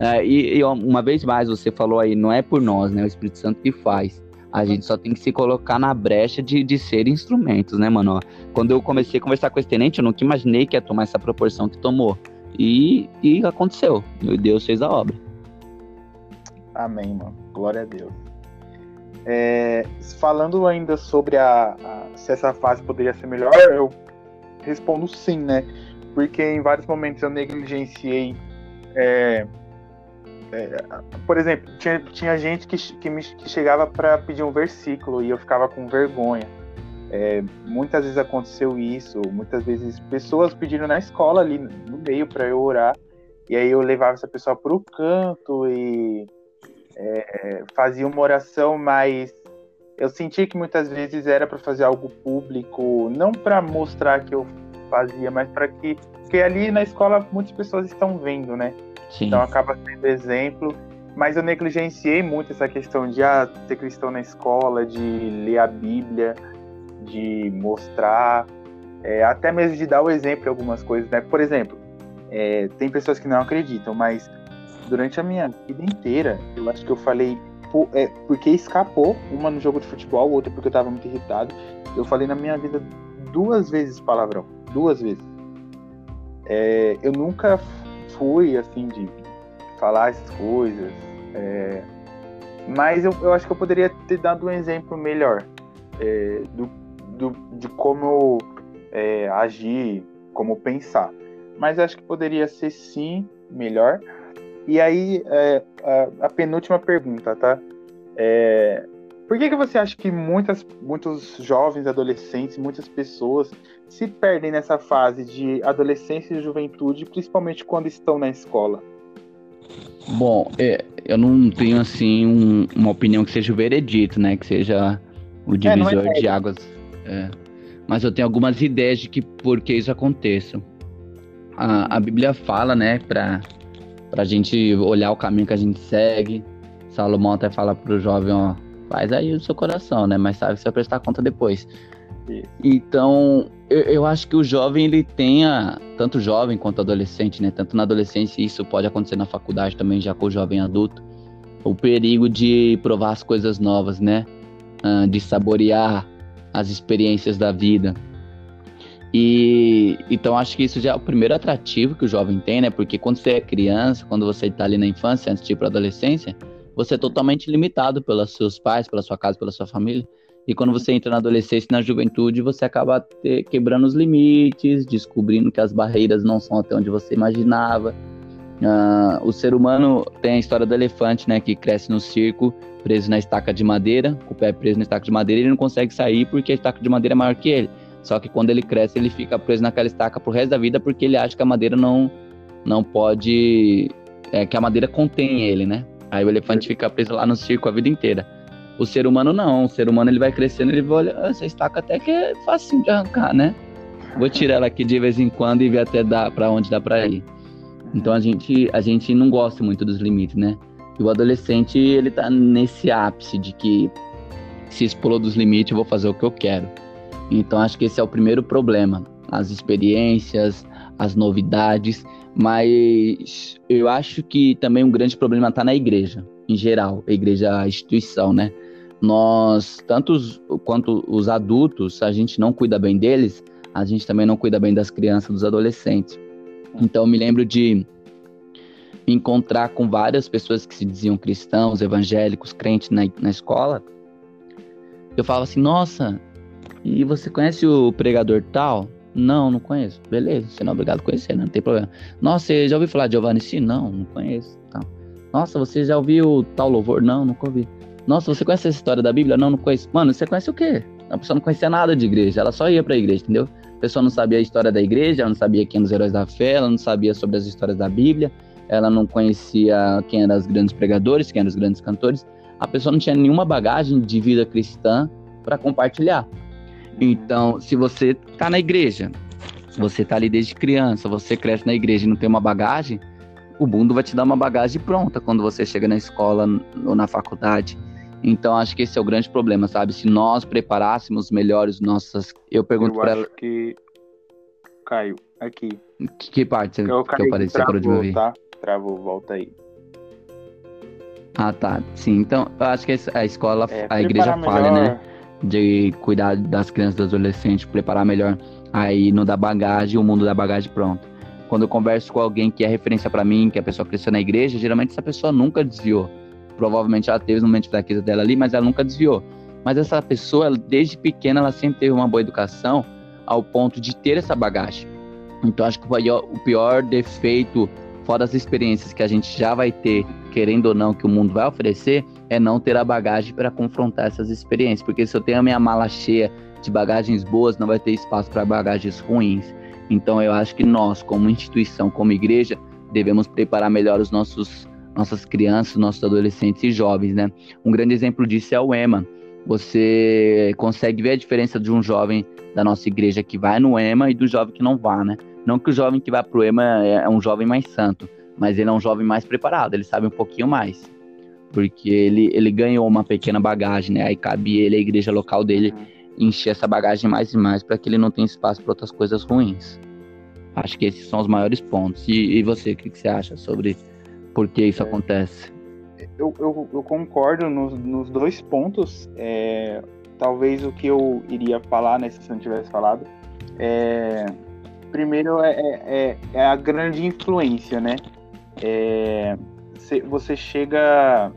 Uh, e, e uma vez mais, você falou aí, não é por nós, né? O Espírito Santo que faz. A gente só tem que se colocar na brecha de, de ser instrumentos, né, mano? Quando eu comecei a conversar com esse tenente, eu nunca imaginei que ia tomar essa proporção que tomou. E, e aconteceu. E Deus fez a obra. Amém, mano. Glória a Deus. É, falando ainda sobre a, a, se essa fase poderia ser melhor, eu respondo sim, né? Porque em vários momentos eu negligenciei é, é, por exemplo, tinha, tinha gente que, que, me, que chegava para pedir um versículo e eu ficava com vergonha. É, muitas vezes aconteceu isso, muitas vezes pessoas pediram na escola ali no meio para eu orar, e aí eu levava essa pessoa para o canto e é, fazia uma oração, mas eu senti que muitas vezes era para fazer algo público, não para mostrar que eu fazia, mas para que porque ali na escola muitas pessoas estão vendo, né? Sim. Então acaba sendo exemplo. Mas eu negligenciei muito essa questão de ah, ser cristão na escola, de ler a Bíblia, de mostrar, é, até mesmo de dar o exemplo em algumas coisas, né? Por exemplo, é, tem pessoas que não acreditam, mas durante a minha vida inteira, eu acho que eu falei por, é, porque escapou, uma no jogo de futebol, outra porque eu estava muito irritado. Eu falei na minha vida duas vezes palavrão, duas vezes. É, eu nunca fui, assim, de falar essas coisas. É, mas eu, eu acho que eu poderia ter dado um exemplo melhor é, do, do, de como é, agir, como pensar. Mas acho que poderia ser sim melhor. E aí, é, a, a, penúltima pergunta, tá? É, por que, que você acha que muitas, muitos jovens, adolescentes, muitas pessoas se perdem nessa fase de adolescência e juventude, principalmente quando estão na escola? Bom, é, eu não tenho assim um, uma opinião que seja o veredito, né? Que seja o é, divisor é, é de águas. É. Mas eu tenho algumas ideias de que por que isso aconteça. A, a Bíblia fala, né, para a gente olhar o caminho que a gente segue. Salomão até fala para o jovem, ó, faz aí o seu coração, né? Mas sabe que você vai prestar conta depois. Então, eu, eu, acho que o jovem, ele tenha, tanto jovem quanto adolescente, né? Tanto na adolescência, isso pode acontecer na faculdade também, já com o jovem adulto. O perigo de provar as coisas novas, né? Uh, de saborear as experiências da vida. E então acho que isso já é o primeiro atrativo que o jovem tem, né? Porque quando você é criança, quando você está ali na infância, antes de ir para adolescência, você é totalmente limitado pelos seus pais, pela sua casa, pela sua família. E quando você entra na adolescência e na juventude, você acaba quebrando os limites, descobrindo que as barreiras não são até onde você imaginava. Uh, o ser humano tem a história do elefante, né, que cresce no circo, preso na estaca de madeira, o pé preso na estaca de madeira, ele não consegue sair porque a estaca de madeira é maior que ele. Só que quando ele cresce, ele fica preso naquela estaca pro resto da vida porque ele acha que a madeira não, não pode. É, que a madeira contém ele, né? Aí o elefante fica preso lá no circo a vida inteira. O ser humano não. O ser humano ele vai crescendo, ele vai olhar, ah, essa estaca até que é fácil de arrancar, né? Vou tirar ela aqui de vez em quando e ver até dar para onde dá para ir. Então a gente a gente não gosta muito dos limites, né? E o adolescente ele tá nesse ápice de que se expulou dos limites, eu vou fazer o que eu quero. Então acho que esse é o primeiro problema, as experiências, as novidades, mas eu acho que também um grande problema está na igreja, em geral, a igreja a instituição, né? Nós, tanto os, quanto os adultos, a gente não cuida bem deles, a gente também não cuida bem das crianças, dos adolescentes. Então eu me lembro de me encontrar com várias pessoas que se diziam cristãos, evangélicos, crentes na, na escola. Eu falava assim, nossa, e você conhece o pregador tal? Não, não conheço. Beleza, você não é obrigado a conhecer, né? não tem problema. Nossa, você já ouviu falar de Giovanni? Não, não conheço. Tá. Nossa, você já ouviu tal louvor? Não, nunca ouvi. Nossa, você conhece essa história da Bíblia? Não, não conheço. Mano, você conhece o quê? A pessoa não conhecia nada de igreja, ela só ia pra igreja, entendeu? A pessoa não sabia a história da igreja, ela não sabia quem eram os heróis da fé, ela não sabia sobre as histórias da Bíblia, ela não conhecia quem eram os grandes pregadores, quem eram os grandes cantores. A pessoa não tinha nenhuma bagagem de vida cristã para compartilhar. Então, se você tá na igreja, você tá ali desde criança, você cresce na igreja e não tem uma bagagem, o mundo vai te dar uma bagagem pronta quando você chega na escola ou na faculdade. Então, acho que esse é o grande problema, sabe? Se nós preparássemos melhor os nossos. Eu pergunto para ela. que. Caio, aqui. Que, que parte eu, que eu parei? Você parou de me ouvir? Tá? Travou, volta aí. Ah, tá. Sim, então, eu acho que a escola, é, a igreja falha, melhor... né? De cuidar das crianças e dos adolescentes, preparar melhor aí no da bagagem, o mundo da bagagem pronto. Quando eu converso com alguém que é referência para mim, que a pessoa cresceu na igreja, geralmente essa pessoa nunca desviou. Provavelmente ela teve um momento de fraqueza dela ali, mas ela nunca desviou. Mas essa pessoa, desde pequena, ela sempre teve uma boa educação ao ponto de ter essa bagagem. Então acho que o pior defeito, fora as experiências que a gente já vai ter, querendo ou não, que o mundo vai oferecer, é não ter a bagagem para confrontar essas experiências. Porque se eu tenho a minha mala cheia de bagagens boas, não vai ter espaço para bagagens ruins. Então eu acho que nós, como instituição, como igreja, devemos preparar melhor os nossos nossas crianças, nossos adolescentes e jovens, né? Um grande exemplo disso é o EMA. Você consegue ver a diferença de um jovem da nossa igreja que vai no EMA e do jovem que não vá, né? Não que o jovem que vai pro EMA é um jovem mais santo, mas ele é um jovem mais preparado, ele sabe um pouquinho mais porque ele, ele ganhou uma pequena bagagem, né? Aí cabe ele, a igreja local dele, encher essa bagagem mais e mais para que ele não tenha espaço para outras coisas ruins. Acho que esses são os maiores pontos. E, e você, o que, que, você acha sobre por que isso é, acontece? Eu, eu, eu concordo nos, nos, dois pontos. É, talvez o que eu iria falar, né, se você não tivesse falado, é, primeiro é, é, é, é a grande influência, né? É, você chega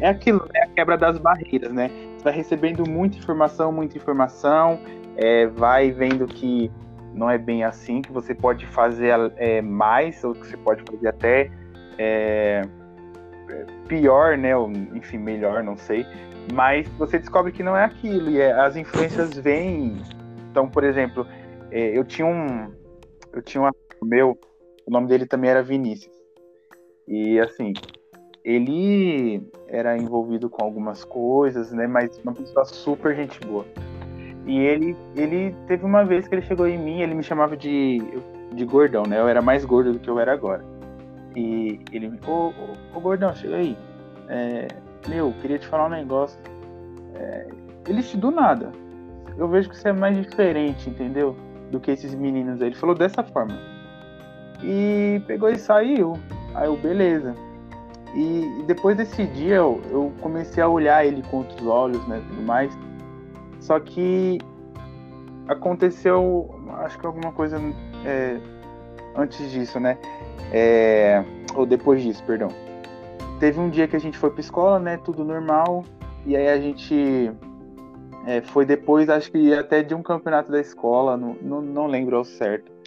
é aquilo, é a quebra das barreiras, né? Você vai recebendo muita informação, muita informação, é, vai vendo que não é bem assim, que você pode fazer é, mais, ou que você pode fazer até é, pior, né? Ou, enfim, melhor, não sei. Mas você descobre que não é aquilo, e é, as influências vêm. Então, por exemplo, é, eu tinha um. Eu tinha um amigo meu, o nome dele também era Vinícius. E assim, ele era envolvido com algumas coisas, né? Mas uma pessoa super gente boa. E ele, ele teve uma vez que ele chegou em mim, ele me chamava de, de gordão, né? Eu era mais gordo do que eu era agora. E ele me, ô, ô, ô gordão, chega aí. É, meu, queria te falar um negócio. É, ele te do nada. Eu vejo que você é mais diferente, entendeu? Do que esses meninos aí. Ele falou dessa forma. E pegou e saiu. Aí eu, beleza. E depois desse dia eu, eu comecei a olhar ele com outros olhos, né, tudo mais. Só que aconteceu, acho que alguma coisa é, antes disso, né? É, ou depois disso, perdão. teve um dia que a gente foi pra escola, né? Tudo normal. E aí a gente é, foi depois, acho que até de um campeonato da escola, não, não, não lembro ao certo.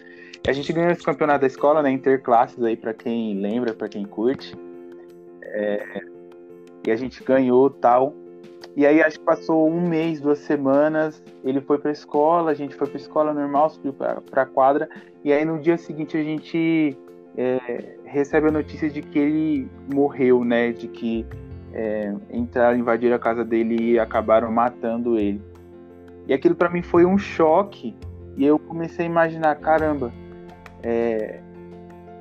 A gente ganhou esse campeonato da escola, né? Interclasses aí, para quem lembra, para quem curte. É, e a gente ganhou tal. E aí acho que passou um mês, duas semanas, ele foi pra escola, a gente foi pra escola normal, subiu pra, pra quadra, e aí no dia seguinte a gente é, recebe a notícia de que ele morreu, né? De que é, entraram, invadiram a casa dele e acabaram matando ele. E aquilo para mim foi um choque, e eu comecei a imaginar, caramba, é,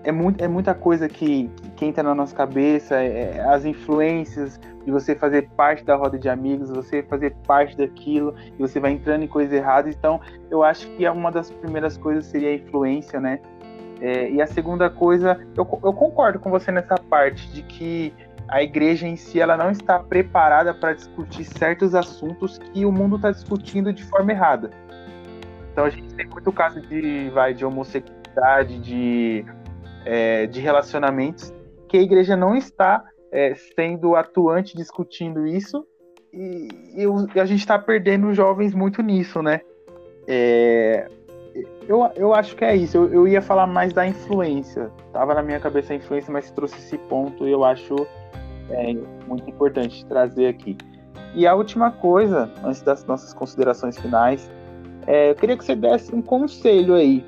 é, muito, é muita coisa que, que entra na nossa cabeça, é, é, as influências de você fazer parte da roda de amigos, você fazer parte daquilo, e você vai entrando em coisas erradas. Então, eu acho que uma das primeiras coisas seria a influência, né? É, e a segunda coisa, eu, eu concordo com você nessa parte de que a igreja em si ela não está preparada para discutir certos assuntos que o mundo está discutindo de forma errada. Então a gente tem muito caso de, vai, de de, é, de relacionamentos, que a igreja não está é, sendo atuante discutindo isso e, e, a gente está perdendo jovens muito nisso, né? É, eu, eu acho que é isso. Eu, eu ia falar mais da influência. Tava na minha cabeça a influência, mas trouxe esse ponto e eu acho é, muito importante trazer aqui. E a última coisa, antes das nossas considerações finais, é, eu queria que você desse um conselho aí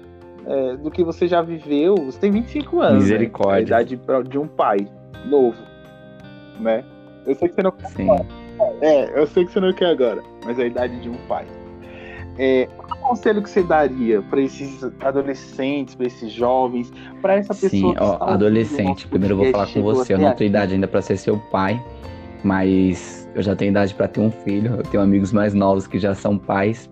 é, do que você já viveu. Você tem 25 anos. Né? Misericórdia. Né? A idade de um pai novo, né? Eu sei que você não quer. Sim. É, eu sei que você não quer agora, mas a idade de um pai. É, qual conselho que você daria para esses adolescentes, para esses jovens, para essa pessoa Sim, ó, adolescente. Primeiro eu vou falar com você. Eu não tenho idade ainda para ser seu pai, mas eu já tenho idade para ter um filho. Eu tenho amigos mais novos que já são pais.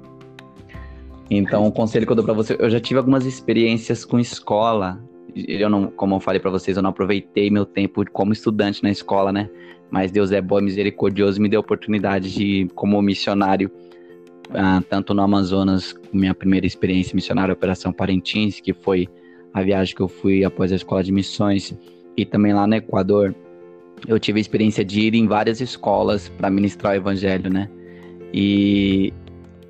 Então, o conselho que eu dou para você, eu já tive algumas experiências com escola. Eu não, como eu falei para vocês, eu não aproveitei meu tempo como estudante na escola, né? Mas Deus é bom e misericordioso e me deu a oportunidade de, como missionário, ah, tanto no Amazonas, minha primeira experiência missionária, Operação Parintins, que foi a viagem que eu fui após a escola de missões, e também lá no Equador, eu tive a experiência de ir em várias escolas para ministrar o evangelho, né? E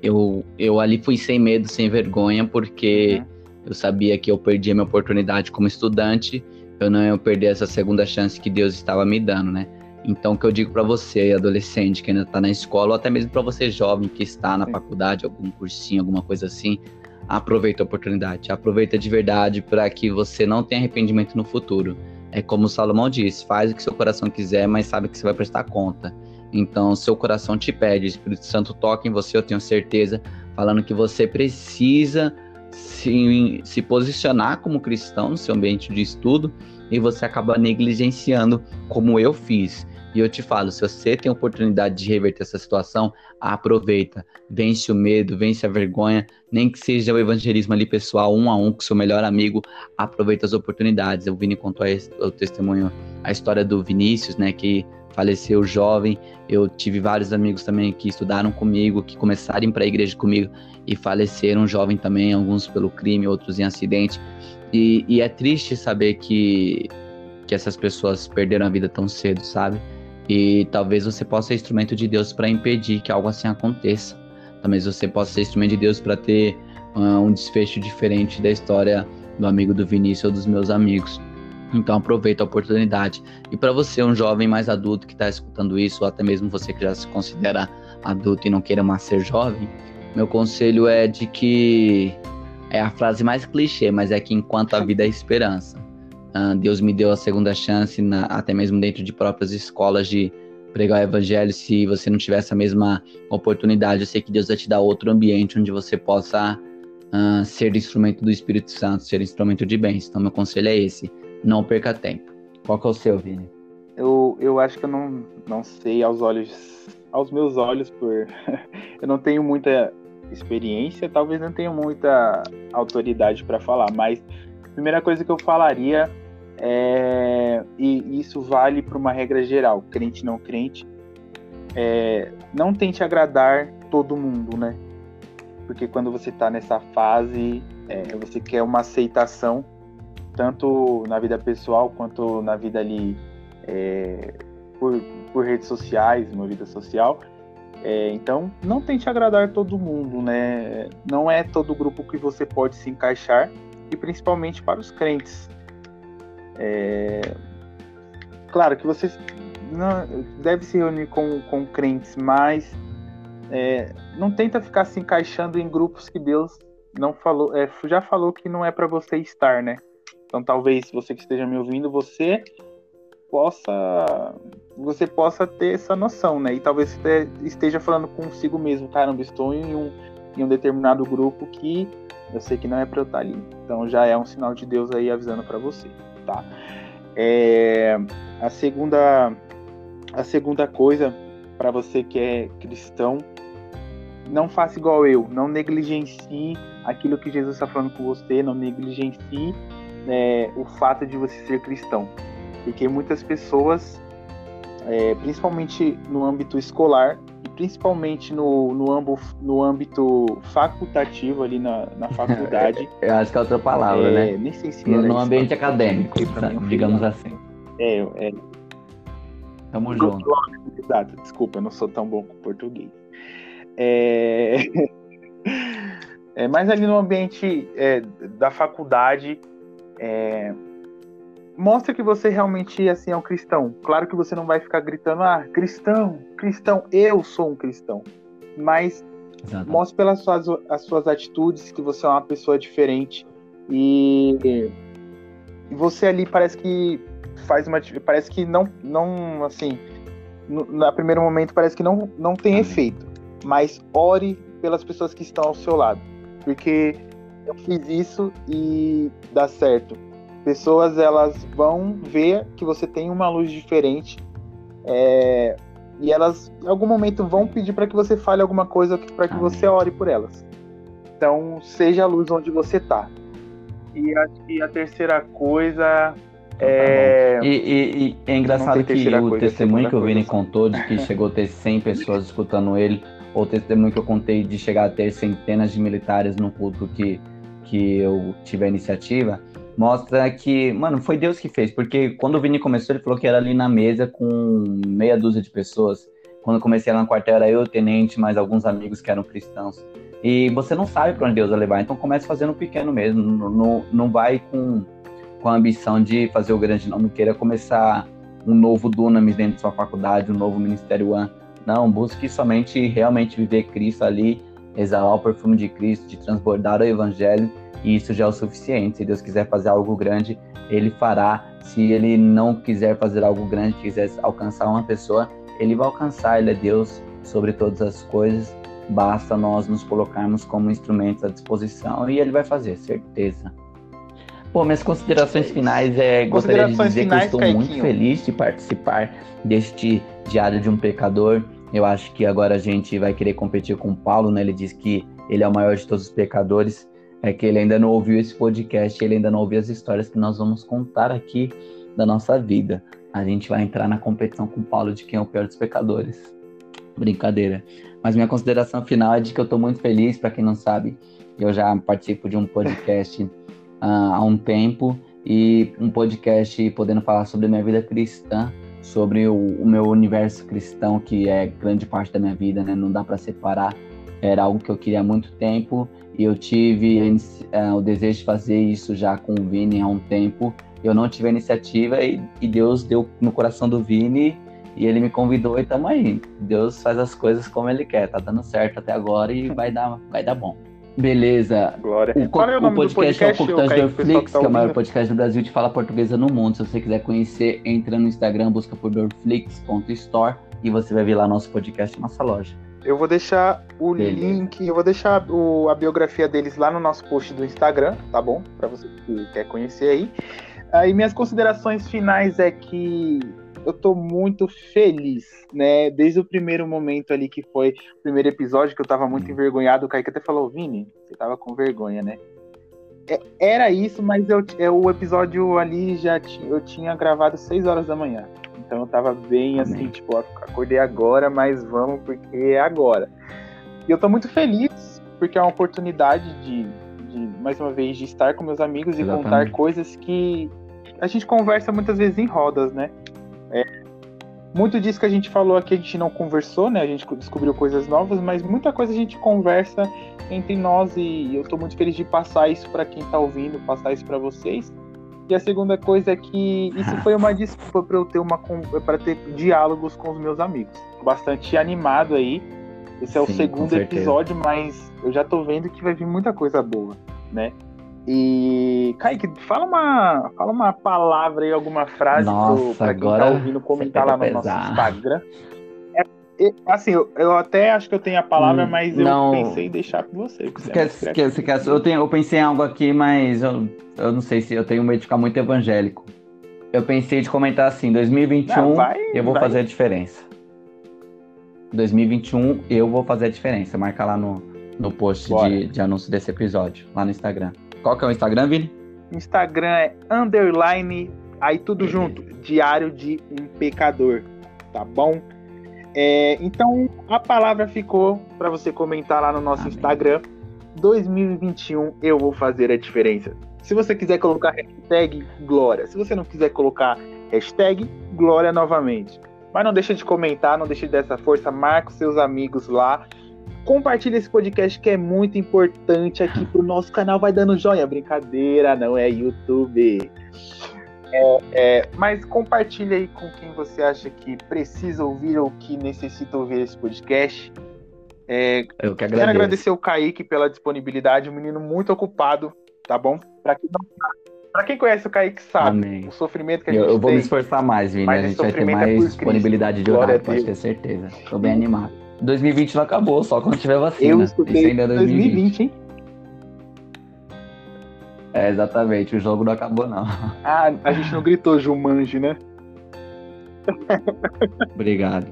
eu, eu ali fui sem medo, sem vergonha, porque uhum. eu sabia que eu perdi a minha oportunidade como estudante, eu não ia perder essa segunda chance que Deus estava me dando, né? Então, o que eu digo para você, adolescente que ainda está na escola, ou até mesmo para você jovem que está na faculdade, algum cursinho, alguma coisa assim, aproveita a oportunidade. Aproveita de verdade para que você não tenha arrependimento no futuro. É como o Salomão diz: faz o que seu coração quiser, mas sabe que você vai prestar conta. Então, seu coração te pede, o Espírito Santo toca em você, eu tenho certeza, falando que você precisa se, se posicionar como cristão no seu ambiente de estudo e você acaba negligenciando, como eu fiz. E eu te falo, se você tem oportunidade de reverter essa situação, aproveita. Vence o medo, vence a vergonha, nem que seja o evangelismo ali pessoal, um a um com seu melhor amigo, aproveita as oportunidades. O Vini contou o testemunho, a história do Vinícius, né, que faleceu jovem. Eu tive vários amigos também que estudaram comigo, que começaram para a igreja comigo e faleceram jovem também, alguns pelo crime, outros em acidente. E, e, é triste saber que, que essas pessoas perderam a vida tão cedo, sabe? E talvez você possa ser instrumento de Deus para impedir que algo assim aconteça. Talvez você possa ser instrumento de Deus para ter uh, um desfecho diferente da história do amigo do Vinícius ou dos meus amigos. Então aproveita a oportunidade. E para você, um jovem mais adulto que está escutando isso, ou até mesmo você que já se considera adulto e não queira mais ser jovem, meu conselho é de que é a frase mais clichê, mas é que enquanto a vida é esperança. Uh, Deus me deu a segunda chance, na, até mesmo dentro de próprias escolas, de pregar o evangelho. Se você não tiver essa mesma oportunidade, eu sei que Deus vai te dar outro ambiente onde você possa uh, ser instrumento do Espírito Santo, ser instrumento de bens. Então, meu conselho é esse: não perca tempo. Qual que é o seu, Vini? Eu, eu acho que eu não, não sei aos olhos, aos meus olhos, por eu não tenho muita experiência, talvez não tenha muita autoridade para falar, mas a primeira coisa que eu falaria é, e isso vale para uma regra geral, crente não crente, é, não tente agradar todo mundo, né? Porque quando você está nessa fase, é, você quer uma aceitação, tanto na vida pessoal quanto na vida ali é, por, por redes sociais, uma vida social. É, então, não tente agradar todo mundo, né? Não é todo grupo que você pode se encaixar, e principalmente para os crentes. É, claro que você não, deve se reunir com, com crentes, mas é, não tenta ficar se encaixando em grupos que Deus não falou, é, já falou que não é para você estar, né? Então, talvez você que esteja me ouvindo, você possa você possa ter essa noção, né? E talvez você esteja falando consigo mesmo, caramba, estou em um, em um determinado grupo que eu sei que não é para eu estar ali. Então já é um sinal de Deus aí avisando para você, tá? É, a segunda a segunda coisa para você que é cristão, não faça igual eu, não negligencie aquilo que Jesus está falando com você, não negligencie é, o fato de você ser cristão porque muitas pessoas, é, principalmente no âmbito escolar e principalmente no, no, âmbito, no âmbito facultativo ali na, na faculdade. Eu acho que é outra palavra, é, né? Nem sei se no, no ambiente acadêmico, digamos assim. É, é. Tamo junto. Exato, desculpa, eu não sou tão bom com português. É... é mas ali no ambiente é, da faculdade, é, mostra que você realmente assim é um cristão. Claro que você não vai ficar gritando, ah, cristão, cristão, eu sou um cristão. Mas Exato. mostre pelas suas, as suas atitudes que você é uma pessoa diferente. E, e você ali parece que faz uma. Parece que não, não assim. No, no primeiro momento parece que não, não tem efeito. Mas ore pelas pessoas que estão ao seu lado. Porque eu fiz isso e dá certo pessoas elas vão ver que você tem uma luz diferente é, e elas em algum momento vão pedir para que você fale alguma coisa para que você ore por elas. Então seja a luz onde você está. E acho que a terceira coisa então, é... Tá e, e, e, é engraçado que o coisa, testemunho que o Vini contou de que chegou a ter 100 pessoas escutando ele, ou o testemunho que eu contei de chegar a ter centenas de militares no culto que, que eu tive a iniciativa, mostra que, mano, foi Deus que fez, porque quando o Vini começou, ele falou que era ali na mesa com meia dúzia de pessoas. Quando eu comecei lá no quartel, era eu, o tenente, mais alguns amigos que eram cristãos. E você não sabe para onde Deus vai levar, então comece fazendo pequeno mesmo. Não, não, vai com, com a ambição de fazer o grande, não. Não queira começar um novo Dunamis dentro de sua faculdade, um novo Ministério One. Não, busque somente realmente viver Cristo ali, exalar o perfume de Cristo, de transbordar o Evangelho e isso já é o suficiente. Se Deus quiser fazer algo grande, Ele fará. Se Ele não quiser fazer algo grande, quiser alcançar uma pessoa, Ele vai alcançar. Ele é Deus sobre todas as coisas. Basta nós nos colocarmos como instrumentos à disposição e Ele vai fazer, certeza. Pô, minhas considerações finais é gostaria de dizer que estou muito feliz de participar deste Diário de um Pecador. Eu acho que agora a gente vai querer competir com o Paulo, né? Ele diz que ele é o maior de todos os pecadores é que ele ainda não ouviu esse podcast, ele ainda não ouviu as histórias que nós vamos contar aqui da nossa vida. A gente vai entrar na competição com o Paulo de quem é o pior dos pecadores. Brincadeira. Mas minha consideração final é de que eu estou muito feliz, para quem não sabe, eu já participo de um podcast uh, há um tempo e um podcast podendo falar sobre minha vida cristã, sobre o, o meu universo cristão, que é grande parte da minha vida, né? Não dá para separar. Era algo que eu queria há muito tempo e eu tive uh, o desejo de fazer isso já com o Vini há um tempo. Eu não tive a iniciativa e, e Deus deu no coração do Vini e ele me convidou e tamo aí. Deus faz as coisas como ele quer, tá dando certo até agora e vai dar, vai dar bom. Beleza. Glória. O, Qual é o, o podcast, podcast, é o do Dorflix, que, tá que é o maior podcast do Brasil de fala portuguesa no mundo. Se você quiser conhecer, entra no Instagram, busca por dorflix.store e você vai ver lá nosso podcast, nossa loja. Eu vou deixar o Beleza. link, eu vou deixar o, a biografia deles lá no nosso post do Instagram, tá bom? Para você que quer conhecer aí. Aí minhas considerações finais é que eu tô muito feliz, né? Desde o primeiro momento ali que foi o primeiro episódio, que eu tava muito envergonhado, o Kaique até falou, Vini, você tava com vergonha, né? É, era isso, mas eu, é, o episódio ali já eu tinha gravado 6 horas da manhã. Então eu tava bem Amém. assim, tipo, acordei agora, mas vamos porque é agora. E eu tô muito feliz porque é uma oportunidade de, de mais uma vez, de estar com meus amigos Exatamente. e contar coisas que a gente conversa muitas vezes em rodas, né? É, muito disso que a gente falou aqui a gente não conversou, né? A gente descobriu coisas novas, mas muita coisa a gente conversa entre nós e eu tô muito feliz de passar isso para quem tá ouvindo, passar isso para vocês. E a segunda coisa é que isso foi uma desculpa para eu ter uma para ter diálogos com os meus amigos. Bastante animado aí. Esse é Sim, o segundo episódio, mas eu já tô vendo que vai vir muita coisa boa, né? E, Kaique, fala uma, fala uma palavra aí, alguma frase pra quem tá ouvindo comentar lá no pesar. nosso Instagram. É, é, assim, eu, eu, até acho que eu tenho a palavra, hum, mas eu não. pensei em deixar com você. Você quer, você quer, você quer, eu, tenho, eu pensei em algo aqui, mas eu, eu não sei se eu tenho medo de ficar muito evangélico. Eu pensei de comentar assim, 2021 não, vai, eu vou vai. fazer a diferença. 2021 eu vou fazer a diferença. Marca lá no, no post de, de anúncio desse episódio, lá no Instagram. Qual que é o Instagram, Vini? Instagram é underline, aí tudo junto, Diário de um Pecador, tá bom? É, então, a palavra ficou para você comentar lá no nosso Amém. Instagram. 2021 eu vou fazer a diferença. Se você quiser colocar hashtag Glória, se você não quiser colocar hashtag Glória novamente. Mas não deixa de comentar, não deixa de dar essa força, marca os seus amigos lá Compartilhe esse podcast que é muito importante aqui pro nosso canal. Vai dando joinha. Brincadeira, não é YouTube. É, é, mas compartilhe aí com quem você acha que precisa ouvir ou que necessita ouvir esse podcast. É, Eu que quero agradecer o Kaique pela disponibilidade, um menino muito ocupado, tá bom? Pra quem, quem conhece o Kaique sabe Amém. o sofrimento que a gente tem. Eu, eu vou tem, me esforçar mais, Vini. A gente vai ter é mais disponibilidade de horário, pode ter certeza. Tô bem animado. 2020 não acabou, só quando tiver vacina. Eu estudei ainda é 2020. 2020, hein? É, exatamente, o jogo não acabou, não. Ah, a gente não gritou Jumanji, né? Obrigado.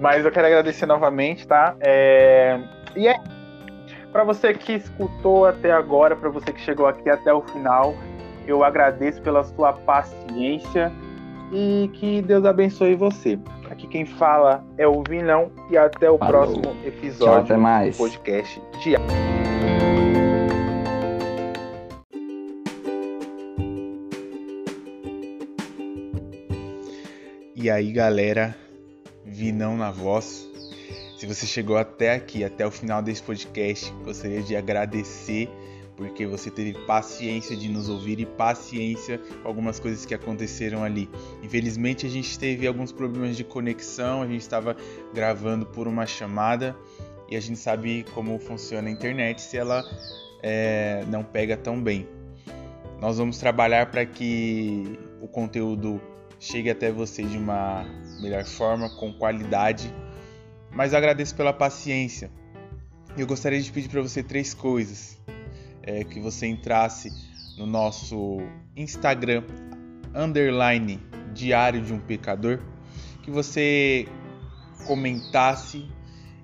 Mas eu quero agradecer novamente, tá? É... E é para você que escutou até agora, para você que chegou aqui até o final, eu agradeço pela sua paciência e que Deus abençoe você. Quem fala é o Vinão e até o Falou. próximo episódio Tchau, até mais. do podcast Diário. E aí, galera, Vinão na voz. Se você chegou até aqui, até o final desse podcast, gostaria de agradecer porque você teve paciência de nos ouvir e paciência com algumas coisas que aconteceram ali. Infelizmente a gente teve alguns problemas de conexão, a gente estava gravando por uma chamada e a gente sabe como funciona a internet se ela é, não pega tão bem. Nós vamos trabalhar para que o conteúdo chegue até você de uma melhor forma, com qualidade. Mas agradeço pela paciência. Eu gostaria de pedir para você três coisas é, que você entrasse no nosso Instagram, underline Diário de um Pecador, que você comentasse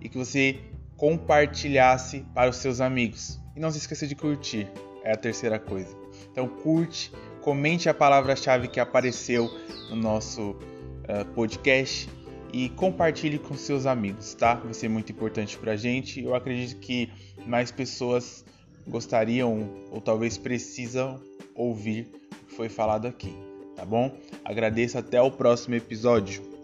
e que você compartilhasse para os seus amigos. E não se esqueça de curtir, é a terceira coisa. Então curte, comente a palavra-chave que apareceu no nosso uh, podcast e compartilhe com seus amigos, tá? Vai ser muito importante para a gente. Eu acredito que mais pessoas gostariam ou talvez precisam ouvir o que foi falado aqui, tá bom? Agradeço até o próximo episódio.